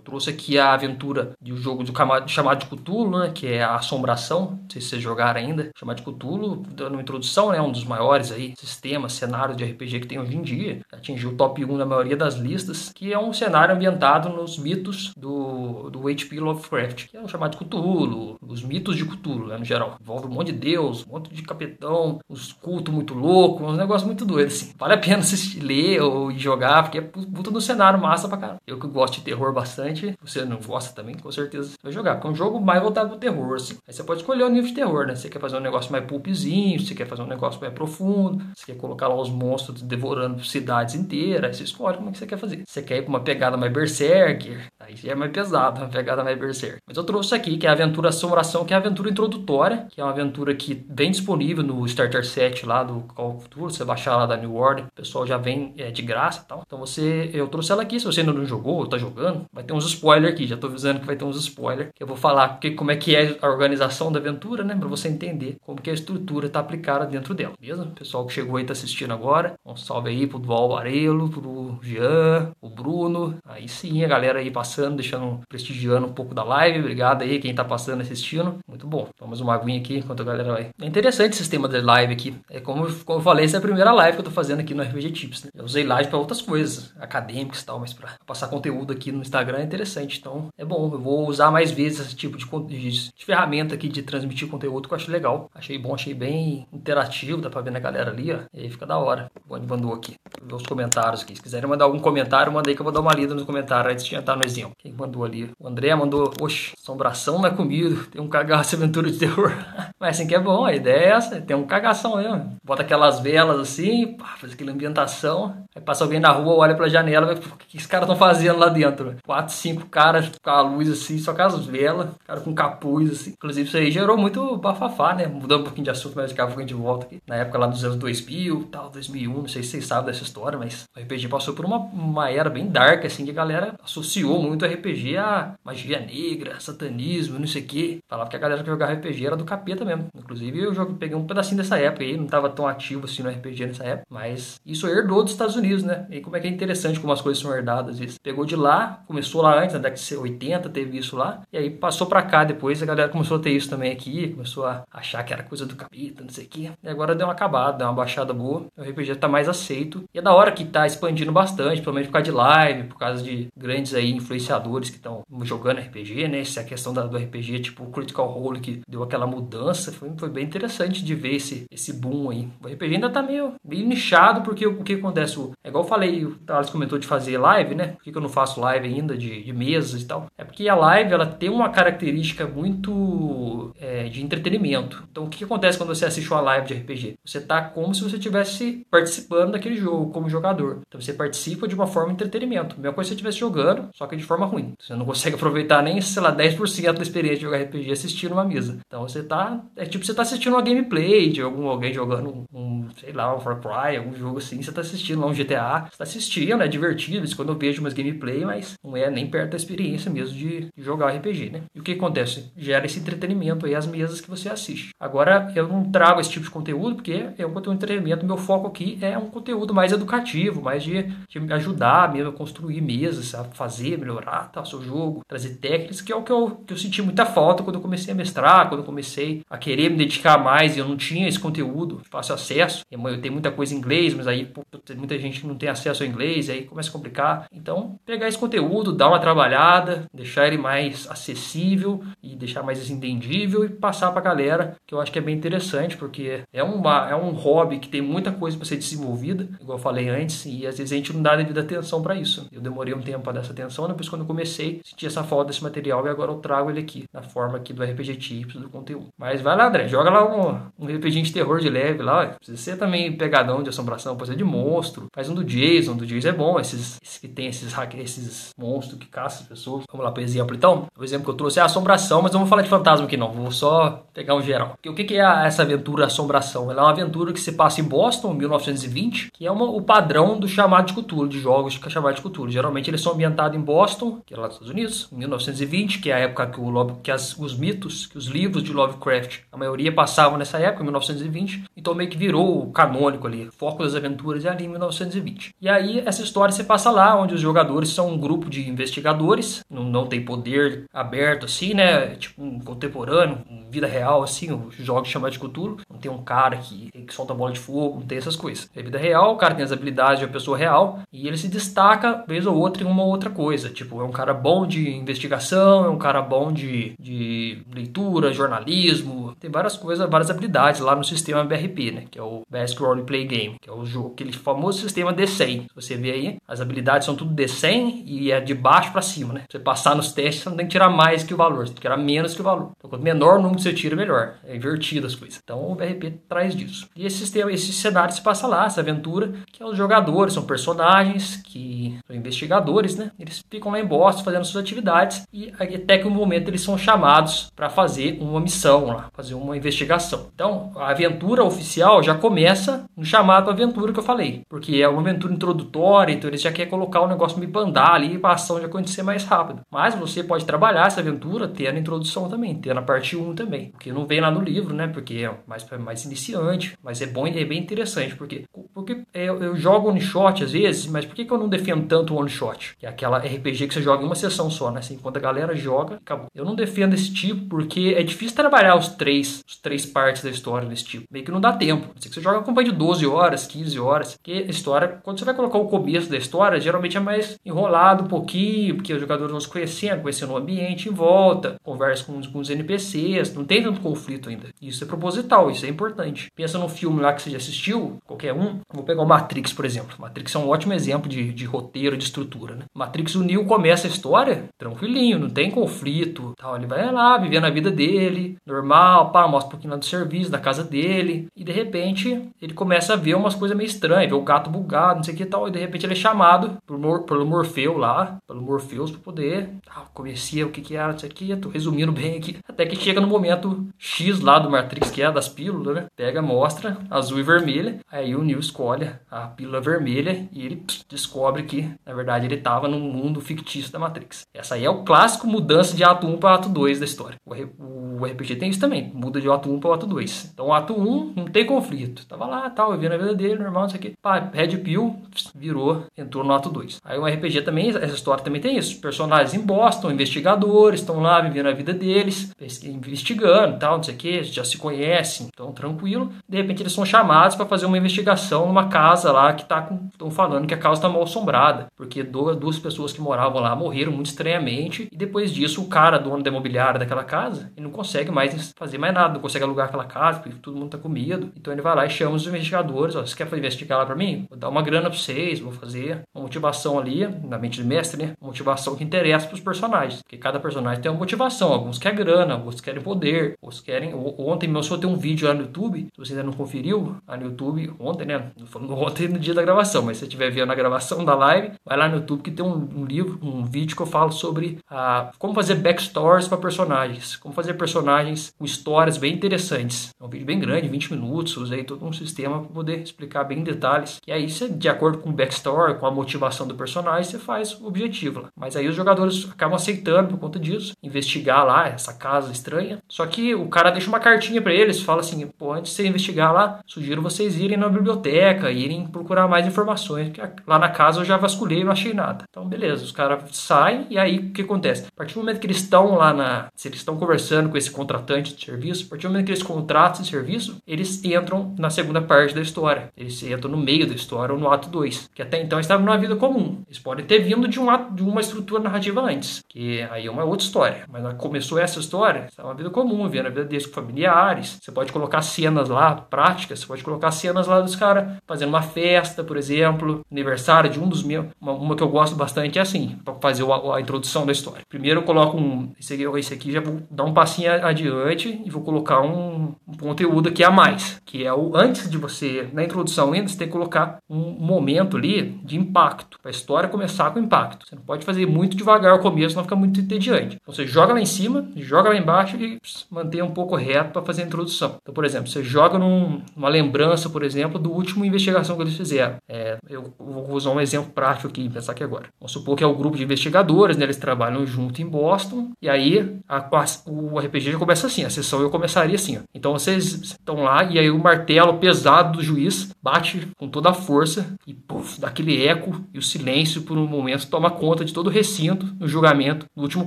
A: Trouxe aqui a aventura de um jogo do chamado de Cthulhu, né, que é a Assombração, não sei se vocês jogaram ainda. Chamado de Cthulhu, dando uma introdução, né, um dos maiores aí sistemas, cenários de RPG que tem hoje em dia. Atingiu o top 1 na maioria das listas, que é um cenário ambientado nos mitos do, do H.P. Lovecraft, que é o chamado de Cthulhu, os mitos de Cthulhu, né, no geral. Envolve um monte de deus, um monte de capitão, uns cultos muito loucos, uns negócios muito doidos, assim. Vale a pena assistir, ler ou jogar, porque é puta do cenário massa pra caramba. Eu que gosto de terror bastante, Você não gosta também, com certeza você vai jogar. Porque é um jogo mais voltado pro terror, assim. Aí você pode escolher o nível de terror, né? Você quer fazer um negócio mais pulpzinho, você quer fazer um negócio mais profundo, você quer colocar lá os monstros devorando cidades inteiras, aí você escolhe como é que você quer fazer. Você quer ir pra uma pegada mais berserker, aí é mais pesado, uma pegada mais berserker. Mas eu trouxe aqui, que é a aventura Assombração, que é a aventura introdutória, que é uma aventura que vem disponível no Starter Set lá do Call of Duty, você baixar lá da New World, o pessoal já vem é, de graça e tal. Então você, eu trouxe ela aqui, se você ainda não jogou ou tá jogando, vai ter uns spoilers aqui, já tô avisando que vai ter uns spoilers, que eu vou falar que, como é que é a organização da aventura, né, para você entender como que a estrutura tá aplicada dentro dela, beleza? Pessoal que chegou aí tá assistindo agora, um salve aí pro Dual Varelo, pro Jean, o Bruno, aí sim, a galera aí passando, deixando, prestigiando um pouco da live, obrigado aí quem tá passando assistindo, muito bom. Vamos uma aguinha aqui enquanto a galera vai. É interessante o sistema da live aqui, é como, como eu falei, essa é a primeira live que eu tô fazendo aqui no RPG Tips, né? Eu usei live para outras coisas, acadêmicas e tal, mas para passar conteúdo aqui no Instagram é interessante. Então é bom, eu vou usar mais vezes esse tipo de, de, de ferramenta aqui de transmitir conteúdo que eu acho legal. Achei bom, achei bem interativo, dá pra ver na galera ali, ó. E aí fica da hora. O mandou aqui. Vou ver os comentários aqui. Se quiserem mandar algum comentário, manda aí que eu vou dar uma lida nos comentários antes de entrar no exemplo. Quem mandou ali? O André mandou, oxe, assombração não é comigo, tem um cagaço aventura de terror. Mas assim que é bom, a ideia é essa, tem um cagação mesmo. Bota aquelas velas assim, pá, faz aquela ambientação. Aí passa alguém na rua, olha pela janela, vai, o que esses caras estão fazendo lá dentro? Quatro, cinco caras com a luz assim, só com as velas, cara com capuz assim. Inclusive isso aí gerou muito bafafá, né? Mudando um pouquinho de assunto, mas daqui a pouco volta aqui. Na época lá dos anos 2000, tal, 2001, não sei se vocês sabem dessa história, mas o RPG passou por uma, uma era bem dark, assim, que a galera associou muito RPG a magia negra, satanismo, não sei o que. Falava que a galera que jogava RPG era do capeta mesmo. Inclusive eu joguei, peguei um pedacinho dessa época aí, não tava tão ativo assim no RPG nessa época, mas isso herdou dos Estados Unidos, né? E como é que é interessante como as coisas são herdadas. Isso. Pegou de lá, começou lá antes, na década de 80, teve isso lá, e aí passou pra cá depois, a galera começou a ter isso também aqui, começou a achar que era coisa do capeta, não sei o que. E agora deu uma acabada, deu uma baixada boa, o RPG tá mais aceito. E é da hora que tá expandindo bastante, principalmente por causa de live, por causa de grandes aí influenciadores que estão jogando RPG, né? Essa é a questão da, do RPG, tipo o Critical Role, que deu aquela mudança, foi, foi bem interessante de ver esse, esse boom aí. O RPG ainda tá meio, meio nichado, porque o, o que acontece? É igual eu falei, o Thales comentou de fazer live, né? Por que, que eu não faço live ainda de, de mesas e tal? É porque a live, ela tem uma característica muito é, de entretenimento. Então, o que, que acontece quando você assiste uma live de RPG? Você tá como se você estivesse participando daquele jogo, como jogador. Então, você participa de uma forma de entretenimento. Mesma coisa se você estivesse jogando, só que de forma ruim. Você não consegue aproveitar nem, sei lá, 10% da experiência de jogar RPG assistindo uma mesa. Então, você tá... É tipo você tá assistindo uma gameplay de algum, alguém jogando um, sei lá, um Far Cry, algum jogo assim. Você tá assistindo lá um GTA. Você tá assistindo, é divertido. Isso quando eu vejo umas gameplay, mas não é nem perto da experiência mesmo de, de jogar RPG, né? E o que acontece? Gera esse entretenimento aí, as mesas que você assiste. Agora, eu não trago esse tipo de conteúdo porque é um conteúdo de entretenimento. Meu foco aqui é um conteúdo mais educativo, mais de, de ajudar mesmo a construir mesas, a fazer, melhorar tá, o seu jogo, trazer técnicas, que é o que eu, que eu senti muita falta quando eu comecei a mestrar, quando eu comecei a querer me dedicar mais e eu não tinha esse conteúdo fácil acesso. Eu tenho muita coisa em inglês, mas aí pô, muita gente não tem acesso ao inglês, aí começa a complicar. Então, pegar esse conteúdo, dar uma trabalhada, deixar ele mais acessível e deixar mais entendível e passar para a galera, que eu acho que é bem interessante, porque é, uma, é um hobby que tem muita coisa para ser desenvolvida, igual eu falei antes, e às vezes a gente não dá devida atenção para isso. Eu demorei um tempo para dar essa atenção, depois quando eu comecei, senti essa falta desse material e agora eu trago ele aqui, na forma aqui do RPG Tips, do conteúdo. Mas vai lá, André, joga lá um, um RPG de terror de leve lá, ó. precisa ser também pegadão de assombração, pode ser de monstro, faz um do Jason, do Jason é bom, esses, esses que tem esses, esses monstros que caçam as pessoas. Vamos lá, por exemplo, então, o exemplo que eu trouxe é a assombração, mas não vou falar de fantasma aqui não, vou só pegar um geral. Porque o que é essa aventura Assombração? Ela é uma aventura que se passa em Boston, 1920, que é uma, o padrão do chamado de cultura, de jogos que é chamado de cultura. Geralmente eles são ambientados em Boston, que é lá dos Estados Unidos, 1920, que é a época que, o, que as, os mitos, que os livros de Lovecraft, a maioria passavam nessa época, 1920, então meio que virou canônico ali. O foco das aventuras é ali em 1920. E aí essa história se passa lá, onde os jogadores são um grupo de investigadores, não, não tem poder aberto assim, né? Tipo um contemporâneo, vida real, assim, os jogos chamados de Cthulhu. Não tem um cara que, que solta bola de fogo, não tem essas coisas. É vida real, o cara tem as habilidades de uma pessoa real e ele se destaca, vez ou outra, em uma outra coisa. Tipo, é um cara bom de investigação, é um cara bom de, de leitura, jornalismo, tem várias coisas, várias habilidades lá no sistema BRP, né? Que é o Best Roleplay Game, que é o jogo, aquele famoso sistema D100. Se você vê aí, as habilidades são tudo D100 e é de baixo para cima, né? Você passar nos testes, você não tem que tirar mais que o valor, você tem que tirar menos que o valor. Então, quanto menor o número que você tira, melhor. É invertido as coisas. Então, o BRP traz disso. E esse sistema, esse cenário se passa lá, essa aventura, que é os jogadores, são personagens que são investigadores, né? Eles ficam lá em Boston fazendo suas atividades e até que um momento eles são chamados para fazer uma missão lá, fazer uma investigação. Então, a aventura oficial já começa no chamado aventura que eu falei, porque é uma aventura introdutória, então eles já querem colocar o negócio me bandar ali para a ação já acontecer mais rápido. Mas você pode trabalhar essa aventura tendo a introdução também, tendo a parte 1 também, porque não vem lá no livro, né? Porque é mais, mais iniciante, mas é bom e é bem interessante, porque, porque é, eu jogo one shot às vezes, mas por que, que eu não defendo tanto o one shot? Que é aquela RPG que você joga em uma sessão só, né? Assim, a galera joga, acabou. Eu não defendo esse tipo porque é difícil trabalhar os três, os três partes da história desse tipo. Meio que não dá tempo. Ser que você joga com de 12 horas, 15 horas. Porque a história, quando você vai colocar o começo da história, geralmente é mais enrolado um pouquinho, porque os jogadores vão se conhecendo, conhecendo o ambiente em volta, conversa com, com os NPCs, não tem tanto conflito ainda. Isso é proposital, isso é importante. Pensa no filme lá que você já assistiu, qualquer um. Vou pegar o Matrix, por exemplo. Matrix é um ótimo exemplo de, de roteiro, de estrutura, né? Matrix, o Neo começa a história tranquilinho, não tem conflito, tal. Ele vai lá, vivendo a vida dele, normal, pá, mostra um pouquinho lá do serviço, da casa dele, e de repente ele começa a ver umas coisas meio estranhas, ver o gato bugado, não sei o que tal, e de repente ele é chamado por, pelo Morfeu lá, pelo Morpheus pra poder, ah, o que que era, não sei o que, tô resumindo bem aqui, até que chega no momento X lá do Matrix, que é das pílulas, né, pega, mostra, azul e vermelha, aí o Neo escolhe a pílula vermelha e ele pss, descobre que, na verdade, ele tava num mundo fictício da Matrix. Essa aí é o clássico mudança de ato 1 para ato 2 da história. O, o RPG tem isso também, muda de ato 1 para ato 2. Então, o ato 1 não tem conflito, tava lá, tal, vivendo a vida dele, normal, não sei o que, pá, Red Pill, virou, entrou no ato 2. Aí o RPG também, essa história também tem isso. Personagens em Boston, investigadores, estão lá vivendo a vida deles, investigando tal, não sei o que, já se conhecem, então tranquilo. De repente eles são chamados para fazer uma investigação numa casa lá que tá estão falando que a casa está mal assombrada, porque duas pessoas que moravam lá morreram muito estranhamente e depois disso o cara, dono da imobiliária daquela casa, ele não consegue mais fazer mais nada, não consegue alugar aquela casa, porque todo mundo tá com medo. Então ele vai lá e chama os investigadores, ó, você quer investigar lá para mim? Vou dar uma grana para vocês, vou fazer uma motivação ali, na mente do mestre, né? Uma motivação que interessa para os personagens, porque cada personagem tem uma motivação, alguns querem grana, outros querem poder, outros querem... Ontem meu só tem um vídeo lá no YouTube, se você ainda não conferiu, lá no YouTube, ontem, né? Não falando ontem no dia da gravação, mas se você estiver vendo a gravação da live, vai lá no YouTube que tem um, um livro, um vídeo que eu falo sobre a, como fazer backstories para personagens, como fazer personagens com histórias bem interessantes. É um vídeo bem grande, 20 minutos, usei todo um sistema para poder explicar bem em detalhes. E aí, você, de acordo com o backstory, com a motivação do personagem, você faz o objetivo lá. Mas aí os jogadores acabam aceitando por conta disso, investigar lá essa casa estranha. Só que o cara deixa uma cartinha para eles, fala assim: pô, antes de você investigar lá, sugiro vocês irem na biblioteca, irem procurar mais informações, porque lá na casa eu já vasculhei e não achei nada. Então, beleza, os caras saem e aí o que acontece? A partir do momento que eles estão lá na. Se eles estão conversando com esse contratante serviço, a partir do momento que eles contratam esse serviço, eles entram na segunda parte da história. Eles entram no meio da história ou no ato 2. Que até então estavam numa vida comum. Eles podem ter vindo de, um ato, de uma estrutura narrativa antes. Que aí é uma outra história. Mas começou essa história, estava uma vida comum, vendo a vida deles com familiares. Você pode colocar cenas lá, práticas, você pode colocar cenas lá dos caras fazendo uma festa, por exemplo, aniversário de um dos meus. Uma, uma que eu gosto bastante é assim, para fazer a, a, introdução da história. Primeiro eu coloco um. Esse aqui, esse aqui já vou dar um passinho adiante e vou colocar um, um conteúdo aqui a mais, que é o antes de você, na introdução ainda, você tem que colocar um momento ali de impacto, para a história começar com impacto. Você não pode fazer muito devagar o começo, senão fica muito entediante. Então você joga lá em cima, joga lá embaixo e pss, um pouco reto para fazer a introdução. Então, por exemplo, você joga num, numa lembrança, por exemplo, do último investigação que eles fizeram. É, eu vou usar um exemplo prático aqui, pensar aqui agora. Vamos supor que é o um grupo de investigadores, né, eles trabalham junto em Boston, e aí a, o RPG já começa assim, a sessão eu começaria assim. Ó. Então vocês estão lá e aí o martelo pesado do juiz bate com toda a força e puff, dá aquele eco e o silêncio por um momento toma conta de todo o recinto no julgamento do último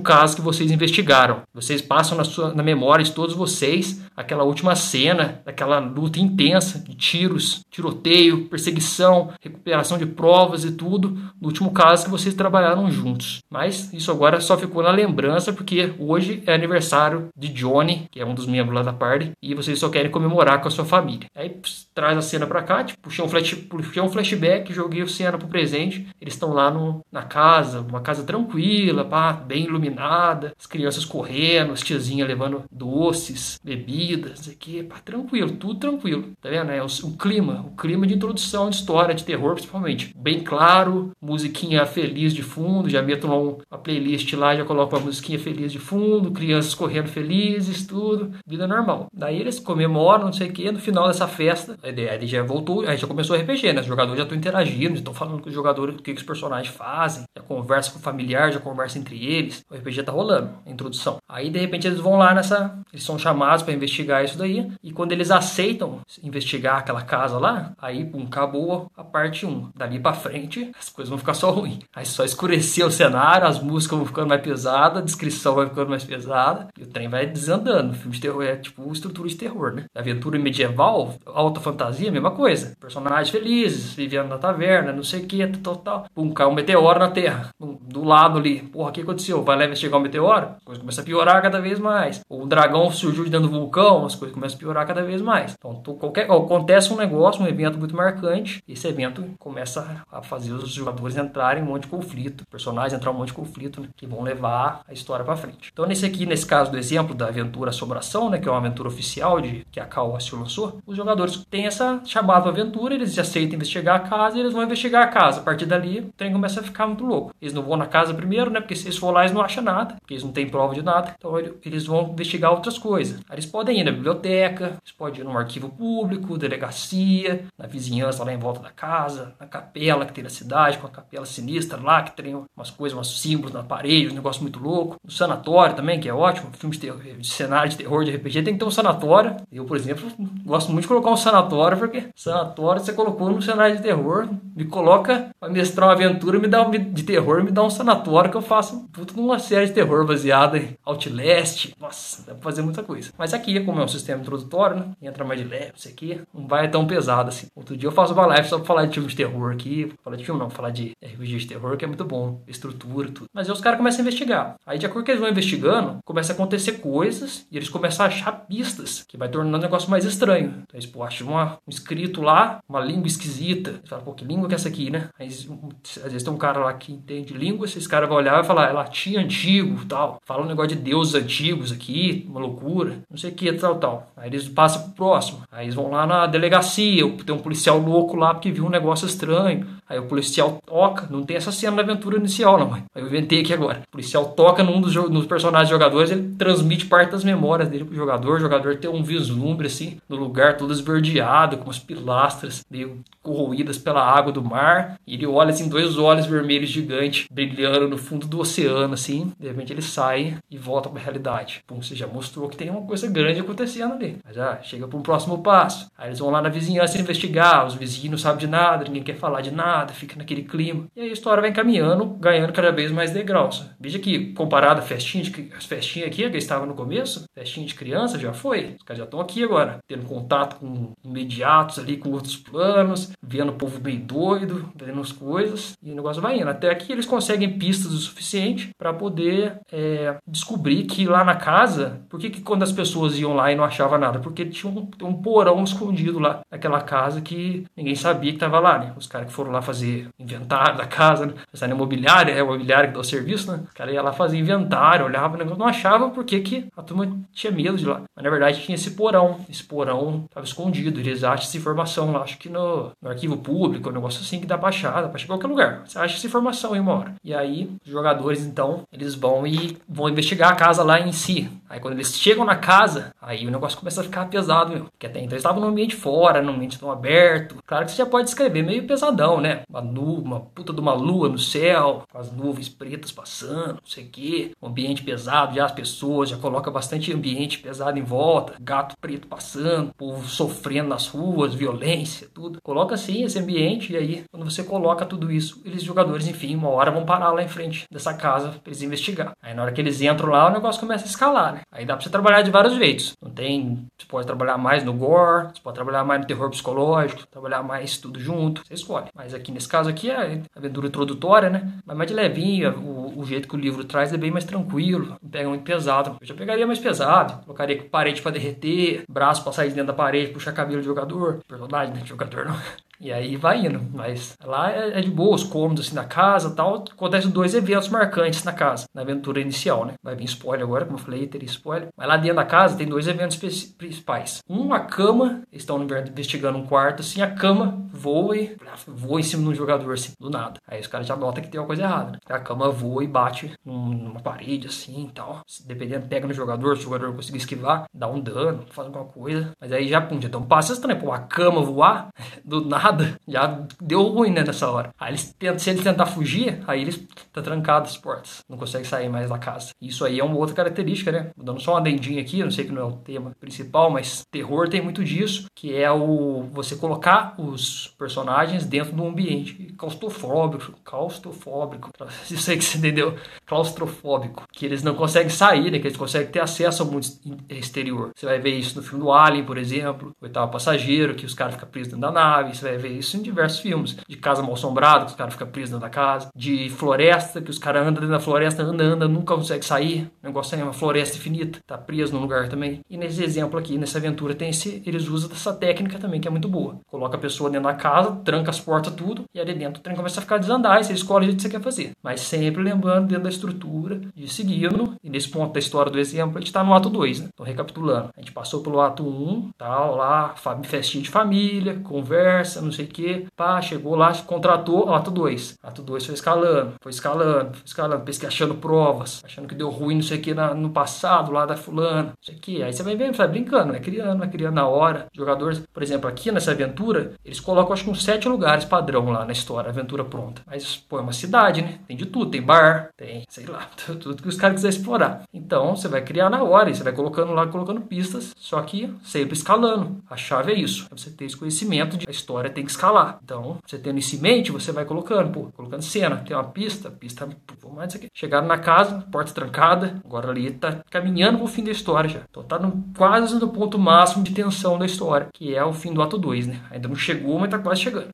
A: caso que vocês investigaram. Vocês passam na, sua, na memória de todos vocês aquela última cena, daquela luta intensa de tiros, tiroteio, perseguição, recuperação de provas e tudo, no último caso que vocês trabalharam juntos. Mas isso agora só ficou na lembrança porque hoje é aniversário de Johnny, que é um dos membros lá da party, e vocês só querem comemorar com a sua família. Aí pss, traz a cena pra cá, tipo, puxei um, flash, puxei um flashback, joguei o cena pro presente. Eles estão lá no, na casa, uma casa tranquila, pá, bem iluminada, as crianças correndo, as tiazinhas levando doces, bebidas, aqui, pá, tranquilo, tudo tranquilo. Tá vendo? É o, o clima, o clima de introdução de história, de terror principalmente. Bem claro, musiquinha feliz de fundo, já meto uma, uma playlist lá, já coloco uma musiquinha feliz de fundo, crianças correndo felizes, tudo, vida normal. Daí eles comemoram, não sei o que, no final dessa festa, aí já voltou, aí já começou o RPG, né? Os jogadores já estão interagindo, estão falando com os jogadores o que, que os personagens fazem, já conversa com o familiar, já conversa entre eles, o RPG tá rolando, a introdução. Aí de repente eles vão lá nessa, eles são chamados para investigar isso daí, e quando eles aceitam investigar aquela casa lá, aí pum, acabou a parte 1. Dali para frente, as coisas vão ficar só ruim. Aí só escurecer o cenário, as músicas vão ficando mais pesadas, a descrição vai ficando mais pesada, e o trem vai desandando. Filme de terror é tipo estrutura de terror, né? Aventura medieval, alta fantasia, mesma coisa. Personagens felizes, vivendo na taverna, não sei o que, tal, tal. Pum, cai um meteoro na Terra. Do lado ali, porra, o que aconteceu? Vai lá investigar o meteoro? As coisas começam a piorar cada vez mais. O dragão surgiu de dentro do vulcão, as coisas começam a piorar cada vez mais. Então, qualquer, acontece um negócio, um evento muito marcante, esse evento começa a fazer os jogadores entrarem em um monte de conflito, personagens entrar em um monte de conflito, né, que vão levar a história para frente. Então, nesse aqui, nesse caso do exemplo da aventura Assombração, né, que é uma aventura oficial de que a Cal lançou, os jogadores têm essa chamada aventura, eles aceitam investigar a casa e eles vão investigar a casa. A partir dali, o trem começa a ficar muito louco. Eles não vão na casa primeiro, né, porque se eles for lá, eles não acham nada, porque eles não têm prova de nada. Então, eles vão investigar outras coisas. Aí eles podem ir na biblioteca, eles podem ir num arquivo público, delegacia, na vizinhança lá em volta da casa, na capela que tem na cidade, com a capela sinistra lá, que tem umas coisas, umas símbolos na parede, um negócio muito louco. No sanatório também, que é ótimo, filme de, terror, de cenário de terror de RPG tem que ter um sanatório. Eu, por exemplo, gosto muito de colocar um sanatório, porque sanatório você colocou no cenário de terror, me coloca pra mestrar uma aventura me dá um, de terror, me dá um sanatório que eu faço puta numa série de terror baseada em Outlast. Nossa, dá pra fazer muita coisa. Mas aqui, como é um sistema introdutório, né? Entra mais de leve, isso aqui não vai tão pesado assim. Outro dia eu faço uma live só pra falar de filme de terror aqui. Falar de filme não, falar de RPG de terror, que é muito bom. Estrutura, tudo. Mas aí os caras começam a investigar. Aí de acordo que eles vão investigando, começa a acontecer coisas e eles começam a achar pistas que vai tornando o negócio mais estranho. Então eles, pô, acham uma, um escrito lá, uma língua esquisita. Eles falam, pô, que língua que é essa aqui, né? Aí às vezes tem um cara lá que entende língua, esses caras vão olhar e falar, é latim antigo tal. Fala um negócio de deuses antigos aqui, uma loucura, não sei o que, tal, tal. Aí eles passam pro próximo. Aí eles vão lá na delegacia, tem um policial louco lá porque viu um negócio estranho. Aí o policial toca, não tem essa cena da aventura inicial, não. Aí eu inventei aqui agora. O policial toca num dos, nos personagens jogadores, ele transmite parte das memórias dele pro jogador. O jogador tem um vislumbre assim, no lugar todo esverdeado, com as pilastras meio corroídas pela água do mar. E ele olha assim, dois olhos vermelhos gigantes brilhando no fundo do oceano, assim. De repente ele sai e volta para a realidade. Pum, você já mostrou que tem uma coisa grande acontecendo ali. Mas já chega para um próximo passo. Aí eles vão lá na vizinhança investigar. Os vizinhos não sabem de nada, ninguém quer falar de nada, fica naquele clima. E aí a história vai caminhando, ganhando cada vez mais degraus. Veja que, comparado a festinha de, as festinhas aqui, que estava no começo, de criança já foi. Os caras já estão aqui agora, tendo contato com imediatos ali, com outros planos, vendo o povo bem doido, vendo as coisas, e o negócio vai indo. Até aqui eles conseguem pistas o suficiente para poder é, descobrir que lá na casa, por que, quando as pessoas iam lá e não achavam nada? Porque tinha um, um porão escondido lá naquela casa que ninguém sabia que estava lá, né? Os caras que foram lá fazer inventário da casa, né? Essa é imobiliária, é o imobiliário que dá o serviço, né? O cara ia lá fazer inventário, olhava o negócio, não achava porque que a turma tinha medo de lá. Mas na verdade tinha esse porão. Esse porão estava escondido. Eles acham essa informação lá, acho que no, no arquivo público, um negócio assim que dá pra achar, dá pra chegar em qualquer lugar. Você acha essa informação em uma hora. E aí, os jogadores, então, eles vão e vão investigar a casa lá em si. Aí quando eles chegam na casa, aí o negócio começa a ficar pesado, meu. Porque até então eles estavam no ambiente fora, num ambiente tão aberto. Claro que você já pode descrever meio pesadão, né? Uma nuvem, uma puta de uma lua no céu, as nuvens pretas passando, não sei o quê. Um ambiente pesado, já as pessoas, já coloca bastante ambiente pesado em volta. Gato preto passando, povo sofrendo nas ruas, violência, tudo. Coloca assim esse ambiente e aí, quando você coloca tudo isso, eles jogadores, enfim, uma hora vão parar lá em frente dessa casa pra eles investigar. Aí na hora que eles entram lá, o negócio começa a escalar, né? Aí dá pra você trabalhar de vários jeitos. Não tem. Você pode trabalhar mais no gore, você pode trabalhar mais no terror psicológico, trabalhar mais tudo junto, você escolhe. Mas aqui nesse caso aqui é aventura introdutória, né? Mas mais de levinho, o, o jeito que o livro traz é bem mais tranquilo, não pega muito pesado. Eu já pegaria mais pesado, colocaria parede para derreter, braço pra sair dentro da parede, puxar cabelo de jogador, personagem, né? Jogador não. E aí vai indo, mas lá é, é de boa, os cômodos assim na casa tal. Acontecem dois eventos marcantes na casa, na aventura inicial, né? Vai vir spoiler agora, como eu falei, teria spoiler. Mas lá dentro da casa tem dois eventos principais. Um, a cama, eles estão investigando um quarto, assim, a cama voa e voa em cima de um jogador, assim, do nada. Aí os caras já notam que tem uma coisa errada, né? A cama voa e bate numa parede, assim e tal. Dependendo, pega no jogador, se o jogador conseguir esquivar, dá um dano, faz alguma coisa. Mas aí já, pum, já então passa estranho, pô, a cama voar do nada trancada, já deu ruim, né, nessa hora. Aí eles tentam, se ele tentar fugir, aí eles tá trancado as portas, não consegue sair mais da casa. Isso aí é uma outra característica, né? Dando só uma dendinha aqui, não sei que não é o tema principal, mas terror tem muito disso, que é o você colocar os personagens dentro de um ambiente claustrofóbico, claustrofóbico, isso aí que você entendeu, claustrofóbico, que eles não conseguem sair, né? Que eles conseguem ter acesso ao mundo exterior. Você vai ver isso no filme do Alien, por exemplo, o oitavo passageiro, que os caras ficam presos dentro da nave, você vai ver isso em diversos filmes, de casa mal assombrada, que os caras ficam presos dentro da casa, de floresta, que os caras andam dentro da floresta, anda, anda, nunca consegue sair, o negócio é uma floresta infinita, tá preso num lugar também. E nesse exemplo aqui, nessa aventura, tem esse, eles usam essa técnica também, que é muito boa. Coloca a pessoa dentro da casa, tranca as portas, tudo, e ali dentro o trem começa a ficar desandar, e você escolhe o que você quer fazer. Mas sempre lembrando dentro da estrutura, de seguindo, e nesse ponto da história do exemplo, a gente tá no ato 2, né? Então, recapitulando, a gente passou pelo ato 1, um, tal, lá, festinha de família, conversa, não sei o que, pá, chegou lá, contratou, ato 2. Ato 2 foi escalando, foi escalando, foi escalando, pesquisa, achando provas, achando que deu ruim, não sei o que, no passado, lá da fulana, não sei o que. Aí você vai vendo, vai brincando, vai criando, vai criando na hora. Jogadores, por exemplo, aqui nessa aventura, eles colocam acho que uns sete lugares padrão lá na história, aventura pronta. Mas, pô, é uma cidade, né? Tem de tudo, tem bar, tem, sei lá, tudo que os caras quiserem explorar. Então, você vai criar na hora, e você vai colocando lá, colocando pistas, só que sempre escalando. A chave é isso, é você ter esse conhecimento de a história tem que escalar. Então, você tendo isso em mente, você vai colocando, pô, colocando cena, tem uma pista, pista, pô, mais aqui. Chegaram na casa, porta trancada, agora ali tá caminhando pro fim da história já. Então tá no, quase no ponto máximo de tensão da história, que é o fim do ato 2, né? Ainda não chegou, mas tá quase chegando.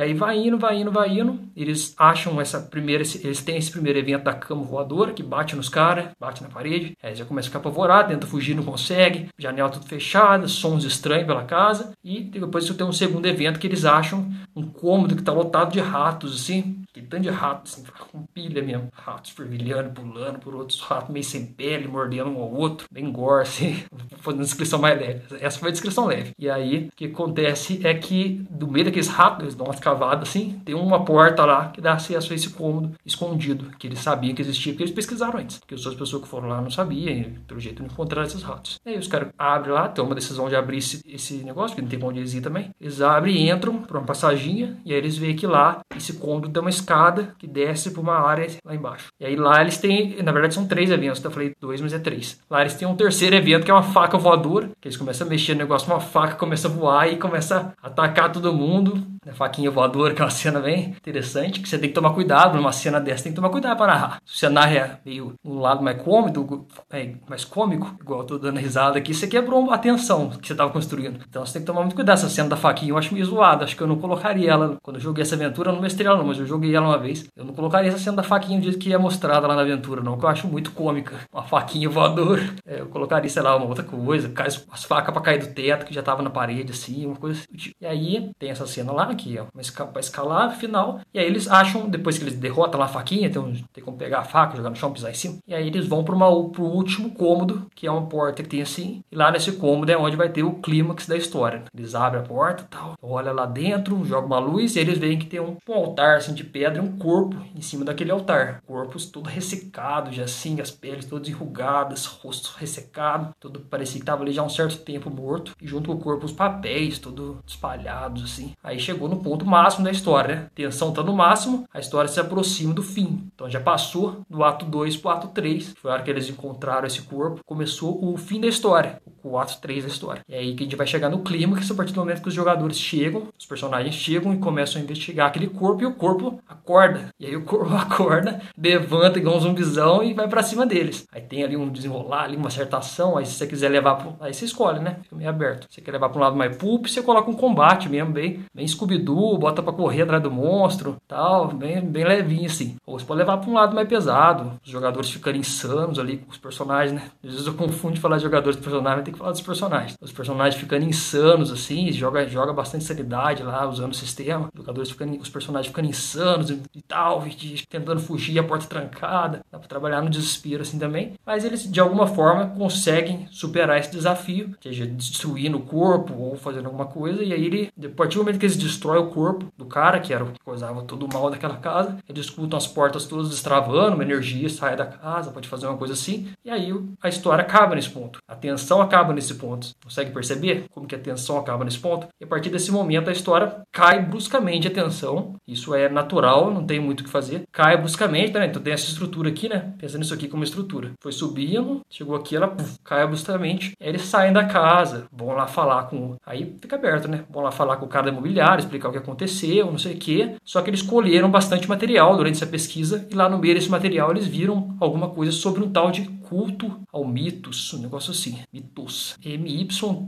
A: E aí vai indo, vai indo, vai indo. Eles acham essa primeira, eles têm esse primeiro evento da cama voadora que bate nos caras, bate na parede. Aí já começa a ficar apavorado, tenta fugir, não consegue. Janela tudo fechada, sons estranhos pela casa. E depois tem um segundo evento que eles acham um cômodo que tá lotado de ratos, assim. Que tanto de ratos, assim, com pilha mesmo. Ratos fervilhando, pulando por outros ratos meio sem pele, mordendo um ao outro. Bem gore, assim. Fazendo descrição mais leve. Essa foi a descrição leve. E aí, o que acontece é que, do meio daqueles ratos, eles dão uma escavada assim, tem uma porta lá que dá acesso a esse cômodo escondido, que eles sabiam que existia, porque eles pesquisaram antes. Porque as outras pessoas que foram lá não sabiam, e pelo jeito não encontraram esses ratos. Aí os caras abrem lá, tem uma decisão de abrir esse, esse negócio, que não tem onde eles ir também. Eles abrem e entram por uma passaginha, e aí eles veem que lá, esse cômodo tem uma escada que desce para uma área lá embaixo. E aí lá eles têm, na verdade são três eventos, eu falei dois, mas é três. Lá eles têm um terceiro evento que é uma faca voadora, que eles começam a mexer no negócio, uma faca começa a voar e começa a atacar todo mundo. A faquinha voadora, que é uma cena bem interessante, que você tem que tomar cuidado numa cena dessa, tem que tomar cuidado para narrar. Se você narra meio um lado mais cômico, é, mais cômico, igual eu tô dando risada aqui, você quebrou a atenção que você estava construindo. Então você tem que tomar muito cuidado. Essa cena da faquinha eu acho meio zoada, acho que eu não colocaria ela. Quando eu joguei essa aventura, eu não mestrei ela não, mas eu joguei ela uma vez. Eu não colocaria essa cena da faquinha do jeito que é mostrada lá na aventura, não, que eu acho muito cômica. Uma faquinha voadora. É, eu colocaria, sei lá, uma outra coisa, as facas para cair do teto, que já tava na parede, assim, uma coisa assim. E aí tem essa cena lá, aqui, ó, para escalar final. E aí eles acham, depois que eles derrotam lá a faquinha, tem, tem como pegar a faca, jogar no chão, pisar em cima. E aí eles vão para o último cômodo, que é uma porta que tem assim. E lá nesse cômodo é onde vai ter o clímax da história. Eles abrem a porta tal, olha lá dentro, joga uma luz e eles veem que tem um, um altar assim de pedra um corpo em cima daquele altar. Corpos todo ressecado, já assim, as peles todas enrugadas, rosto ressecado, tudo parecia que tava ali já um certo tempo morto. E junto com o corpo os papéis, tudo espalhados assim. Aí chegou no ponto máximo da história, né? Tensão tá no máximo, a história se aproxima do fim. Então já passou do ato 2 pro ato 3. Foi a hora que eles encontraram esse corpo, começou o fim da história, o ato 3 da história. E é aí que a gente vai chegar no clima, que é a partir do momento que os jogadores chegam, os personagens chegam e começam a investigar aquele corpo e o corpo acorda. E aí o corpo acorda, levanta igual um zumbizão e vai para cima deles. Aí tem ali um desenrolar, ali uma certa ação, aí se você quiser levar pro... aí você escolhe, né? Fica meio aberto. Se você quer levar para um lado mais pulp, você coloca um combate mesmo, bem, bem Scooby-Doo, bota para correr atrás do monstro, tal, bem, bem levinho assim. Ou você pode levar para um lado mais pesado, os jogadores ficarem insanos ali com os personagens, né? Às vezes eu confundo de falar de jogadores e personagens, mas tem que falar dos personagens. Os personagens ficando insanos assim, joga, joga bastante sanidade lá, usando o sistema. Os jogadores ficando, os personagens ficando insanos e, tal, tentando fugir, a porta trancada. Dá para trabalhar no desespero assim também. Mas eles, de alguma forma, conseguem superar esse desafio, seja destruindo o corpo ou fazendo alguma coisa, e aí ele, a partir do momento que eles destrói o corpo do cara, que era o que causava todo o mal daquela casa. Eles escutam as portas todas destravando, uma energia sai da casa, pode fazer uma coisa assim. E aí a história acaba nesse ponto. A tensão acaba nesse ponto. Consegue perceber como que a tensão acaba nesse ponto? E a partir desse momento a história cai bruscamente a tensão. Isso é natural, não tem muito o que fazer. Cai bruscamente, né? Então tem essa estrutura aqui, né? Pensando nisso aqui como estrutura. Foi subindo, chegou aqui, ela puf, cai bruscamente. Aí eles saem da casa, vão lá falar com. Aí fica aberto, né? Vão lá falar com o cara da imobiliária, explicar o que aconteceu, não sei o quê. Só que eles colheram bastante material durante essa pesquisa e lá no meio desse material eles viram alguma coisa sobre um tal de culto ao mitos, um negócio assim, mitos, M-Y-T-H-O-S,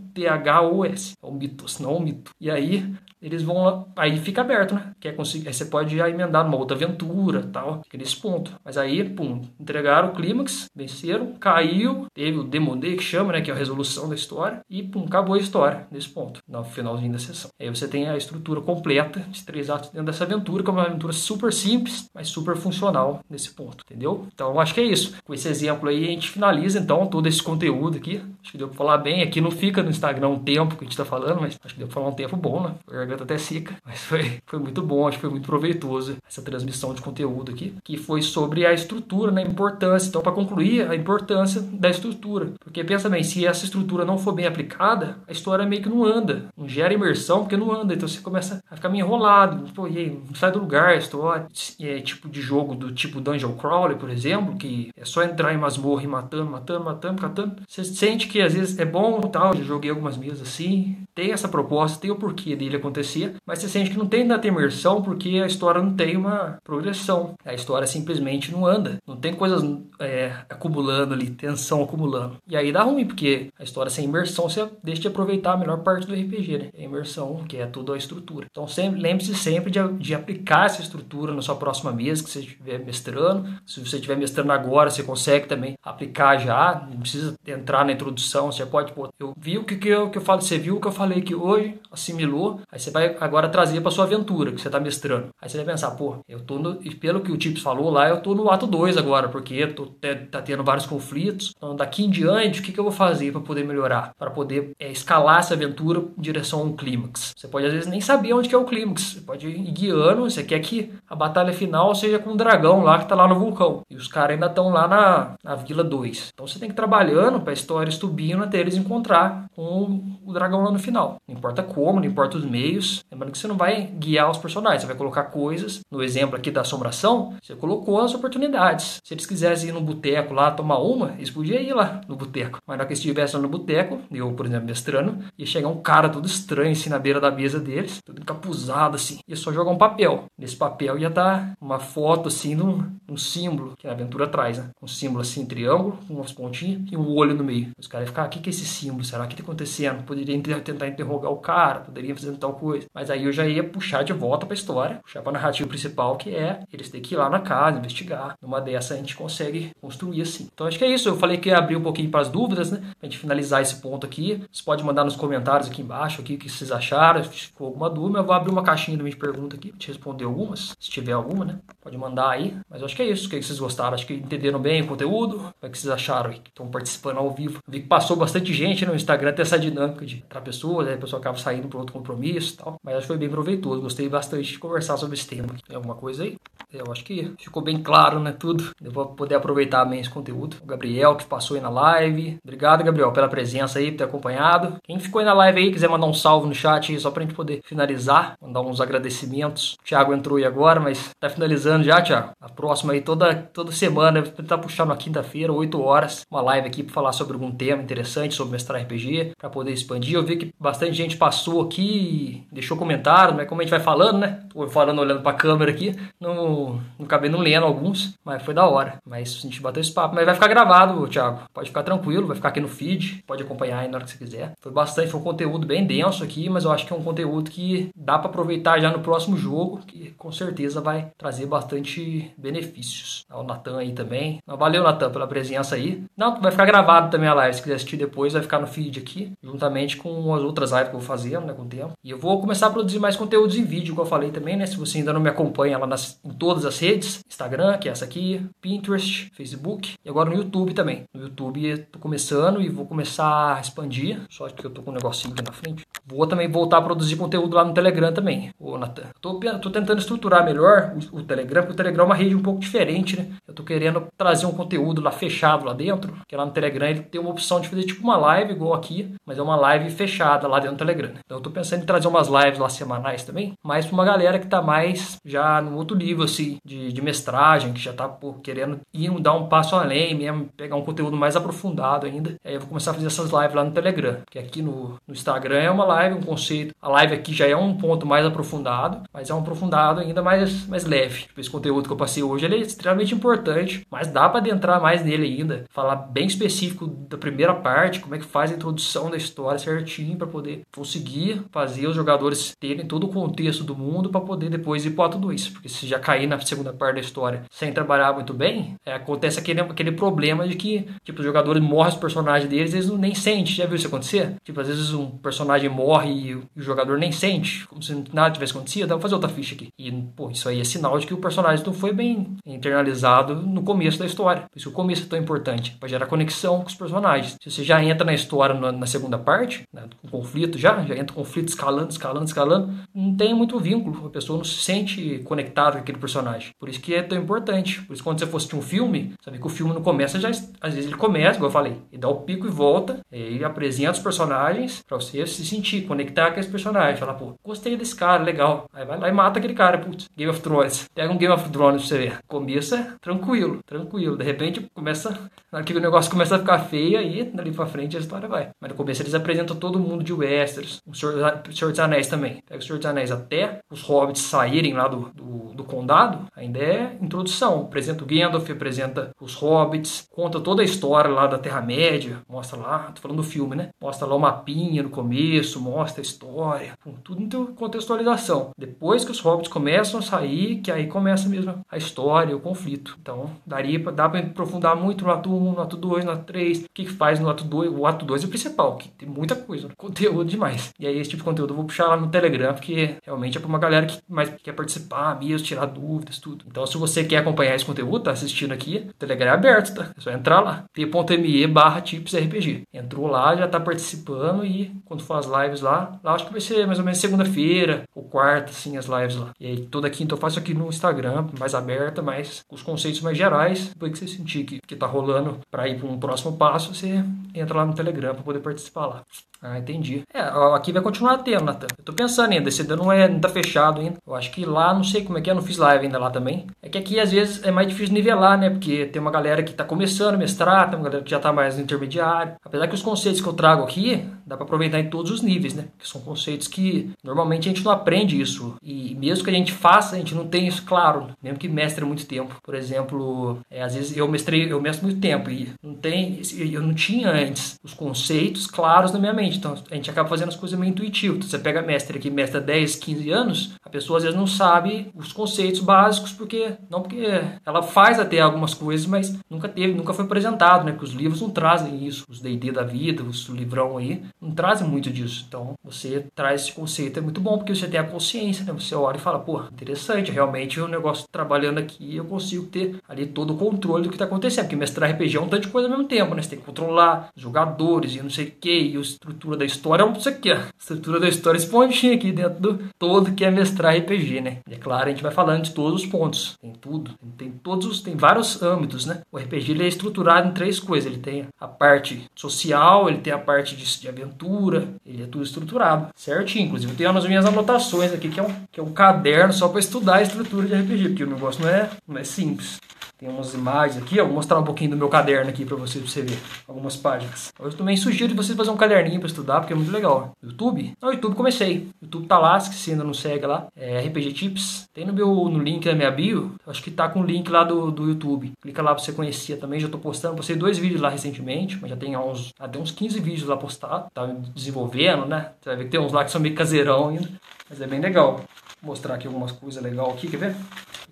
A: é o mitos, não o mito. E aí eles vão lá, aí fica aberto, né? Quer conseguir, aí você pode já emendar numa outra aventura, tal, fica nesse ponto. Mas aí, pum, entregaram o clímax, venceram, caiu, teve o Demon Day que chama, né, que é a resolução da história, e pum, acabou a história nesse ponto, no finalzinho da sessão. Aí você tem a estrutura completa de três atos dentro dessa aventura, que é uma aventura super simples, mas super funcional nesse ponto, entendeu? Então, acho que é isso. Com esse exemplo aí, a gente finaliza então todo esse conteúdo aqui. Acho que deu pra falar bem. Aqui não fica no Instagram um tempo que a gente tá falando, mas acho que deu pra falar um tempo bom, né? Garganta até seca, mas foi, foi muito bom, acho que foi muito proveitoso essa transmissão de conteúdo aqui, que foi sobre a estrutura, né, a importância. Então, para concluir, a importância da estrutura. Porque pensa bem, se essa estrutura não for bem aplicada, a história meio que não anda, não gera imersão porque não anda, então você começa a ficar meio enrolado, pô, e aí, sai do lugar a história. É tipo de jogo do tipo Dungeon Crawler, por exemplo, que é só entrar em masmorra e matando, matando, matando, matando. Você sente que às vezes é bom tal, já joguei algumas mesas assim, tem essa proposta, tem o porquê dele acontecer acontecia, mas você sente que não tem tanta imersão porque a história não tem uma progressão. A história simplesmente não anda. Não tem coisas é, acumulando ali, tensão acumulando. E aí dá ruim, porque a história sem imersão você deixa de aproveitar a melhor parte do RPG, né? A imersão, que é toda a estrutura. Então lembre-se sempre de, de aplicar essa estrutura na sua próxima mesa que você estiver mestrando. Se você estiver mestrando agora, você consegue também aplicar já, não precisa entrar na introdução, você pode, pô, eu vi o que, que, eu, que eu falo, você viu o que eu falei aqui hoje, assimilou, aí você vai agora trazer para sua aventura que você está mestrando. Aí você vai pensar, pô, eu tô no, pelo que o Tips falou lá, eu tô no ato 2 agora, porque tô, tá tendo vários conflitos. Então daqui em diante, o que, que eu vou fazer para poder melhorar? Para poder é, escalar essa aventura em direção a um clímax. Você pode às vezes nem saber onde que é o clímax. Você pode ir guiando, você quer que a batalha final seja com o dragão lá que tá lá no vulcão. E os caras ainda estão lá na, na Vila 2. Então você tem que ir trabalhando para a história estubindo até eles encontrar com o dragão lá no final. Não importa como, não importa os meios, Lembrando que você não vai guiar os personagens, você vai colocar coisas. No exemplo aqui da assombração, você colocou as oportunidades. Se eles quisessem ir no boteco lá tomar uma, eles podiam ir lá no boteco. Mas na hora que estivessem no boteco, eu, por exemplo, mestrando, ia chegar um cara todo estranho assim na beira da mesa deles, todo encapuzado assim. Ia só jogar um papel. Nesse papel ia estar uma foto assim de um, um símbolo que a aventura traz, né? Um símbolo assim, triângulo, com umas pontinhas e um olho no meio. Os caras iam ficar, o que, que é esse símbolo? Será que está acontecendo? Poderia tentar interrogar o cara, poderia fazer tal coisa. Mas aí eu já ia puxar de volta pra história, puxar pra narrativa principal, que é eles terem que ir lá na casa, investigar. Numa dessa a gente consegue construir assim. Então acho que é isso. Eu falei que ia abrir um pouquinho para as dúvidas, né? Pra gente finalizar esse ponto aqui. Você pode mandar nos comentários aqui embaixo aqui, o que vocês acharam. Se ficou alguma dúvida, eu vou abrir uma caixinha de pergunta aqui te responder algumas. Se tiver alguma, né? Pode mandar aí. Mas acho que é isso. O que vocês gostaram? Acho que entenderam bem o conteúdo. É que vocês acharam aí? Estão participando ao vivo. vi que passou bastante gente no Instagram, tem essa dinâmica de entrar pessoas, aí a pessoa acaba saindo para outro compromisso e tal. Mas acho que foi bem proveitoso. Gostei bastante de conversar sobre esse tema. Tem alguma coisa aí? Eu acho que ficou bem claro, né? Tudo. Eu vou poder aproveitar bem esse conteúdo. O Gabriel que passou aí na live. Obrigado, Gabriel, pela presença aí, por ter acompanhado. Quem ficou aí na live aí, quiser mandar um salve no chat aí, só pra gente poder finalizar, mandar uns agradecimentos. O Thiago entrou aí agora, mas tá finalizando já, Thiago. A próxima aí, toda, toda semana, tá puxando na quinta-feira, 8 horas, uma live aqui pra falar sobre algum tema interessante, sobre mestrar RPG, pra poder expandir. Eu vi que bastante gente passou aqui, deixou comentário, né? Como a gente vai falando, né? Tô falando olhando pra câmera aqui, não não, acabei não lendo alguns, mas foi da hora. Mas a gente bateu esse papo. Mas vai ficar gravado, Thiago. Pode ficar tranquilo, vai ficar aqui no feed. Pode acompanhar aí na hora que você quiser. Foi bastante, foi um conteúdo bem denso aqui, mas eu acho que é um conteúdo que dá para aproveitar já no próximo jogo, que com certeza vai trazer bastante benefícios. O Natan aí também. Valeu, Natan, pela presença aí. Não, vai ficar gravado também a live. Se quiser assistir depois, vai ficar no feed aqui, juntamente com as outras lives que eu vou fazendo, né, com o tempo. E eu vou começar a produzir mais conteúdos em vídeo, como eu falei também, né? Se você ainda não me acompanha lá nas, em todas as redes, Instagram, que é essa aqui, Pinterest, Facebook e agora no YouTube também. No YouTube tô começando e vou começar a expandir, só que eu tô com um negocinho aqui na frente. Vou também voltar a produzir conteúdo lá no Telegram também, ô Natan. Tô, tô tentando estruturar melhor o, o, Telegram, porque o Telegram é uma rede um pouco diferente, né? Eu tô querendo trazer um conteúdo lá fechado lá dentro, que lá no Telegram ele tem uma opção de fazer tipo uma live igual aqui, mas é uma live fechada lá dentro do Telegram. Então eu tô pensando em trazer umas lives lá semanais também, mas pra uma galera que tá mais já no outro nível, assim, de, de mestragem, que já tá pô, querendo ir dar um passo além mesmo, pegar um conteúdo mais aprofundado ainda. Aí eu vou começar a fazer essas lives lá no Telegram, que aqui no, no Instagram é uma live, um conceito. A live aqui já é um ponto mais aprofundado, mas é um aprofundado ainda mais, mais leve. Tipo, esse conteúdo que eu passei hoje ele é extremamente importante, mas dá para adentrar mais nele ainda, falar bem específico da primeira parte, como é que faz a introdução da história certinho para poder conseguir fazer os jogadores terem todo o contexto do mundo para poder depois ir para o ato 2. Porque se já cair na segunda parte da história sem trabalhar muito bem, é, acontece aquele, aquele problema de que tipo, os jogadores morrem os personagens deles, eles não nem sentem. Já viu isso acontecer? Tipo, às vezes um personagem morre e o jogador nem sente, como se nada tivesse acontecido. Dá pra fazer outra ficha aqui. E, pô, isso aí é sinal de que o personagem não foi bem internalizado no começo da história. Por isso o começo é tão importante, para gerar conexão com os personagens. Se você já entra na história na, na segunda parte, né, com conflito já, já entra o conflito escalando, escalando, escalando, não tem muito vínculo. Pessoa não se sente conectada com aquele personagem. Por isso que é tão importante. Por isso quando você for assistir um filme, sabe que o filme não começa já, às vezes ele começa, como eu falei, e dá o pico e volta, e apresenta os personagens para você se sentir, conectar com esse personagem, falar, pô, gostei desse cara, legal. Aí vai lá e mata aquele cara, putz, Game of Thrones. Pega um Game of Thrones pra você ver. Começa tranquilo, tranquilo. De repente começa, o negócio começa a ficar feio, aí dali pra frente a história vai. Mas no começo eles apresentam todo mundo de Westeros, o Senhor, o Senhor dos Anéis também. Pega o Senhor dos Anéis até os hobbits saírem lá do, do, do condado, ainda é introdução. Apresenta o Gandalf, apresenta os hobbits, conta toda a história lá da Terra-média, mostra lá, tô falando do filme, né? Mostra lá o mapinha no começo, mostra a história, tudo em contextualização. Depois que os hobbits começam a sair, que aí começa mesmo a história, o conflito. Então, daria pra, dá para aprofundar muito no ato 1, no ato 2, no ato 3. O que, que faz no ato 2? O ato 2 é o principal, que tem muita coisa, né? conteúdo demais. E aí, esse tipo de conteúdo eu vou puxar lá no Telegram, porque realmente é pra uma galera que mais quer participar mesmo, tirar dúvidas, tudo. Então, se você quer acompanhar esse conteúdo, tá assistindo aqui, o Telegram é aberto, tá? É só entrar lá, t.me barra tipsrpg. Entrou lá, já tá participando e quando for as lives lá, lá acho que vai ser mais ou menos segunda-feira ou quarta, assim, as lives lá. E aí toda quinta eu faço aqui no Instagram, mais aberta, mais com os conceitos mais gerais. Depois que você sentir que, que tá rolando para ir para um próximo passo, você entra lá no Telegram para poder participar lá. Ah, entendi. É, aqui vai continuar tendo, Natan. Eu tô pensando ainda, esse não, é, não tá fechado ainda. Eu acho que lá, não sei como é que é, não fiz live ainda lá também. É que aqui às vezes é mais difícil nivelar, né? Porque tem uma galera que tá começando a mestrar, tem uma galera que já tá mais no intermediário. Apesar que os conceitos que eu trago aqui, dá para aproveitar em todos os níveis, né? Que são conceitos que normalmente a gente não aprende isso. E mesmo que a gente faça, a gente não tem isso claro, mesmo que mestre muito tempo. Por exemplo, é, às vezes eu mestrei, eu mestro muito tempo e não tem, eu não tinha antes os conceitos claros na minha mente. Então a gente acaba fazendo as coisas meio intuitivo. Então, você pega mestre que mestra 10, 15 anos, a pessoa às vezes não sabe os conceitos básicos, porque não porque ela faz até algumas coisas, mas nunca teve, nunca foi apresentado, né? Porque os livros não trazem isso. Os D&D da vida, os livrão aí, não trazem muito disso. Então, você traz esse conceito, é muito bom, porque você tem a consciência, né? Você olha e fala, pô, interessante, realmente o negócio trabalhando aqui, eu consigo ter ali todo o controle do que está acontecendo. Porque mestrar RPG é um tanto de coisa ao mesmo tempo, né? Você tem que controlar os jogadores e não sei o que, e a estrutura da história é isso aqui, ó. A estrutura da história, esse pontinho aqui dentro do todo que é mestrar RPG, né? E é claro, a gente vai falando de todos os pontos. Tem tudo. Tem todos os. Tem vários âmbitos, né? O RPG ele é estruturado em três coisas. Ele tem a parte social, ele tem a parte de, de aventura, ele é tudo estruturado, certinho. Inclusive, eu tenho as minhas anotações aqui, que é um, que é um caderno só para estudar a estrutura de RPG, porque o negócio não é, não é simples. Tem umas imagens aqui, ó. Vou mostrar um pouquinho do meu caderno aqui para você, pra você ver. Algumas páginas. Eu também sugiro você fazer um caderninho para estudar, porque é muito legal. YouTube? No YouTube comecei. YouTube tá lá, se ainda não segue lá. É RPG Tips. Tem no meu no link da minha bio. Acho que tá com o link lá do, do YouTube. Clica lá pra você conhecer também. Já tô postando. Postei dois vídeos lá recentemente, mas já tem uns, até uns 15 vídeos lá postados. Tá desenvolvendo, né? Você vai ver que tem uns lá que são meio caseirão ainda. Mas é bem legal. Vou mostrar aqui algumas coisas legais aqui, quer ver?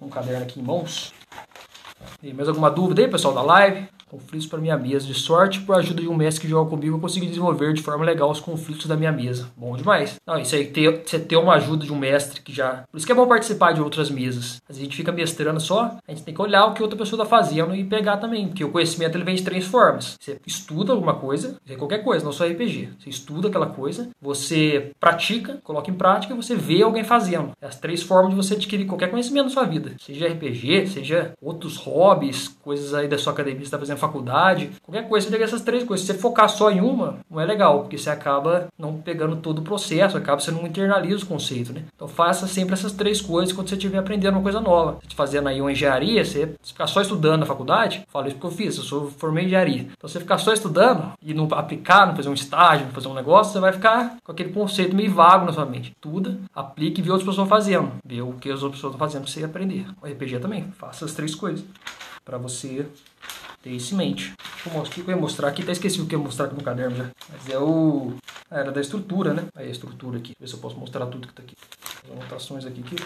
A: Um caderno aqui em mãos. Mais alguma dúvida aí, pessoal da live? Conflitos para minha mesa. De sorte, por ajuda de um mestre que joga comigo, eu consegui desenvolver de forma legal os conflitos da minha mesa. Bom demais. Não, isso aí, ter, você ter uma ajuda de um mestre que já. Por isso que é bom participar de outras mesas. Às vezes a gente fica mestrando só, a gente tem que olhar o que outra pessoa está fazendo e pegar também. Porque o conhecimento ele vem de três formas. Você estuda alguma coisa, qualquer coisa, não só RPG. Você estuda aquela coisa, você pratica, coloca em prática e você vê alguém fazendo. É as três formas de você adquirir qualquer conhecimento na sua vida. Seja RPG, seja outros hobbies, coisas aí da sua academia, você está fazendo faculdade, qualquer coisa, você tem essas três coisas. Se você focar só em uma, não é legal, porque você acaba não pegando todo o processo, acaba você não internaliza o conceito, né? Então faça sempre essas três coisas quando você estiver aprendendo uma coisa nova. Você fazendo aí uma engenharia, você ficar só estudando na faculdade, falo isso porque eu fiz, eu sou formei em engenharia. Então você ficar só estudando e não aplicar, não fazer um estágio, não fazer um negócio, você vai ficar com aquele conceito meio vago na sua mente. Estuda, aplique e vê outras pessoas fazendo. Vê o que as outras pessoas estão fazendo pra você aprender. O RPG também, faça as três coisas para você ter isso em mente. O que eu ia mostrar aqui? Até esqueci o que eu ia mostrar aqui no caderno já. Mas é o. Era da estrutura, né? Aí a estrutura aqui. Ver se eu posso mostrar tudo que tá aqui. As anotações aqui. aqui.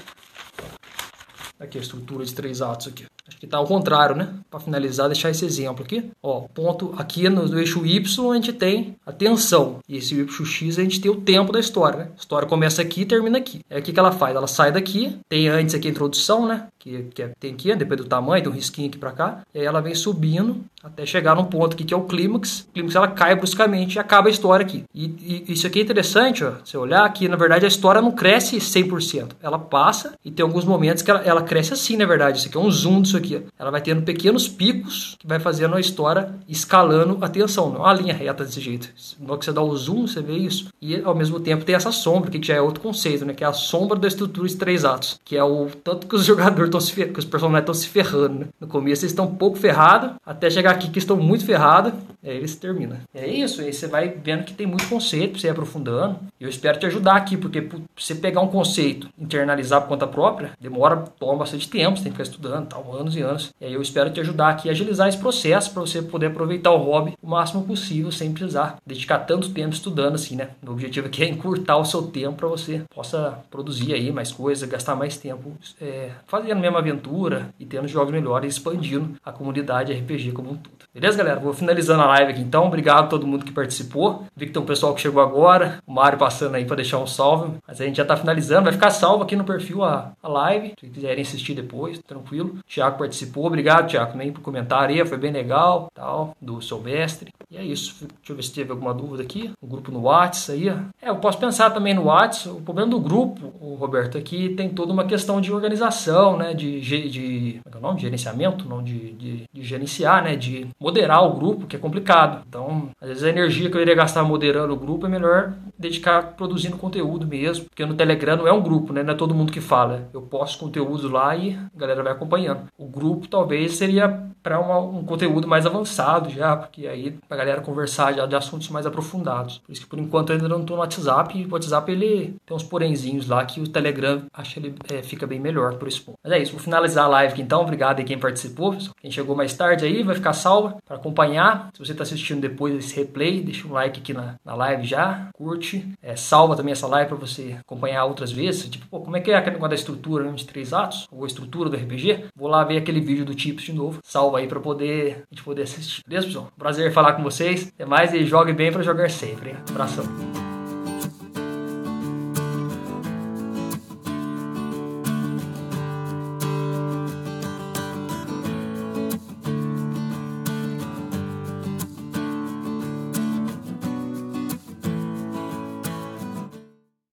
A: Aqui a estrutura de três atos aqui. Acho que tá ao contrário, né? Para finalizar, deixar esse exemplo aqui. Ó, ponto aqui no, no, eixo Y a gente tem a tensão. E esse eixo X a gente tem o tempo da história, né? A história começa aqui e termina aqui. É o que, que ela faz? Ela sai daqui, tem antes aqui a introdução, né? Que, que é, tem aqui, depois do tamanho, tem um risquinho aqui para cá. E aí ela vem subindo até chegar num ponto aqui que é o clímax. O clímax ela cai bruscamente e acaba a história aqui. E, e, isso aqui é interessante, ó. Você olhar aqui, na verdade a história não cresce 100%. Ela passa e tem alguns momentos que ela, ela cresce assim, na verdade. Isso aqui é um zoom disso aqui. Ó. Ela vai tendo pequenos picos que vai fazendo a história escalando a tensão. Não é uma linha reta desse jeito. Hora que você dá o zoom, você vê isso. E ao mesmo tempo tem essa sombra, que já é outro conceito, né? Que é a sombra da estrutura de três atos. Que é o tanto que os jogadores estão se que os personagens estão se ferrando, né? No começo eles estão um pouco ferrados, até chegar aqui que estão muito ferrados, e aí eles terminam. É isso, aí você vai vendo que tem muito conceito pra você ir aprofundando. E eu espero te ajudar aqui, porque pra você pegar um conceito, internalizar por conta própria, demora, toma bastante tempo, você tem que ficar estudando, tal, anos e anos. E aí eu espero te ajudar aqui a agilizar esse processo para você poder aproveitar o hobby o máximo possível, sem precisar dedicar tanto tempo estudando assim, né? O objetivo aqui é encurtar o seu tempo para você possa produzir aí mais coisas, gastar mais tempo é, fazendo a mesma aventura e tendo jogos melhores, expandindo a comunidade RPG como um todo. Beleza, galera? Vou finalizando a live aqui então. Obrigado a todo mundo que participou. Vi que tem um pessoal que chegou agora, o Mário passando aí para deixar um salve. Mas a gente já tá finalizando, vai ficar salvo aqui no perfil a, a live, se quiserem assistir depois, tranquilo. Tiago participou, obrigado, Tiago, também por comentar aí, foi bem legal, tal, do seu mestre. E é isso. Deixa eu ver se teve alguma dúvida aqui. O grupo no WhatsApp aí. É, eu posso pensar também no WhatsApp. O problema do grupo, o Roberto, aqui é tem toda uma questão de organização, né? De, de, é, é o nome? Gerenciamento, não de, de, de, gerenciar, né? De moderar o grupo, que é complicado. Então, às vezes a energia que eu iria gastar moderando o grupo é melhor dedicar produzindo conteúdo mesmo. Porque no Telegram não é um grupo, né? Não é todo mundo que fala. Eu posto conteúdo lá e a galera vai acompanhando. Grupo talvez seria para um conteúdo mais avançado já, porque aí a galera conversar já de assuntos mais aprofundados. Por isso que por enquanto eu ainda não estou no WhatsApp. E o WhatsApp ele tem uns porenzinhos lá que o Telegram acho ele é, fica bem melhor por esse ponto. Mas é isso, vou finalizar a live aqui então. Obrigado aí quem participou. Quem chegou mais tarde aí vai ficar salva para acompanhar. Se você está assistindo depois desse replay, deixa um like aqui na, na live já, curte, é, salva também essa live para você acompanhar outras vezes. Tipo, pô, como é que é aquele negócio da estrutura né, de três atos? Ou a estrutura do RPG? Vou lá aquele vídeo do Tips de novo. Salva aí para poder, a gente poder assistir. Beleza, pessoal? Prazer falar com vocês. Até mais e jogue bem para jogar sempre. Hein? Abração.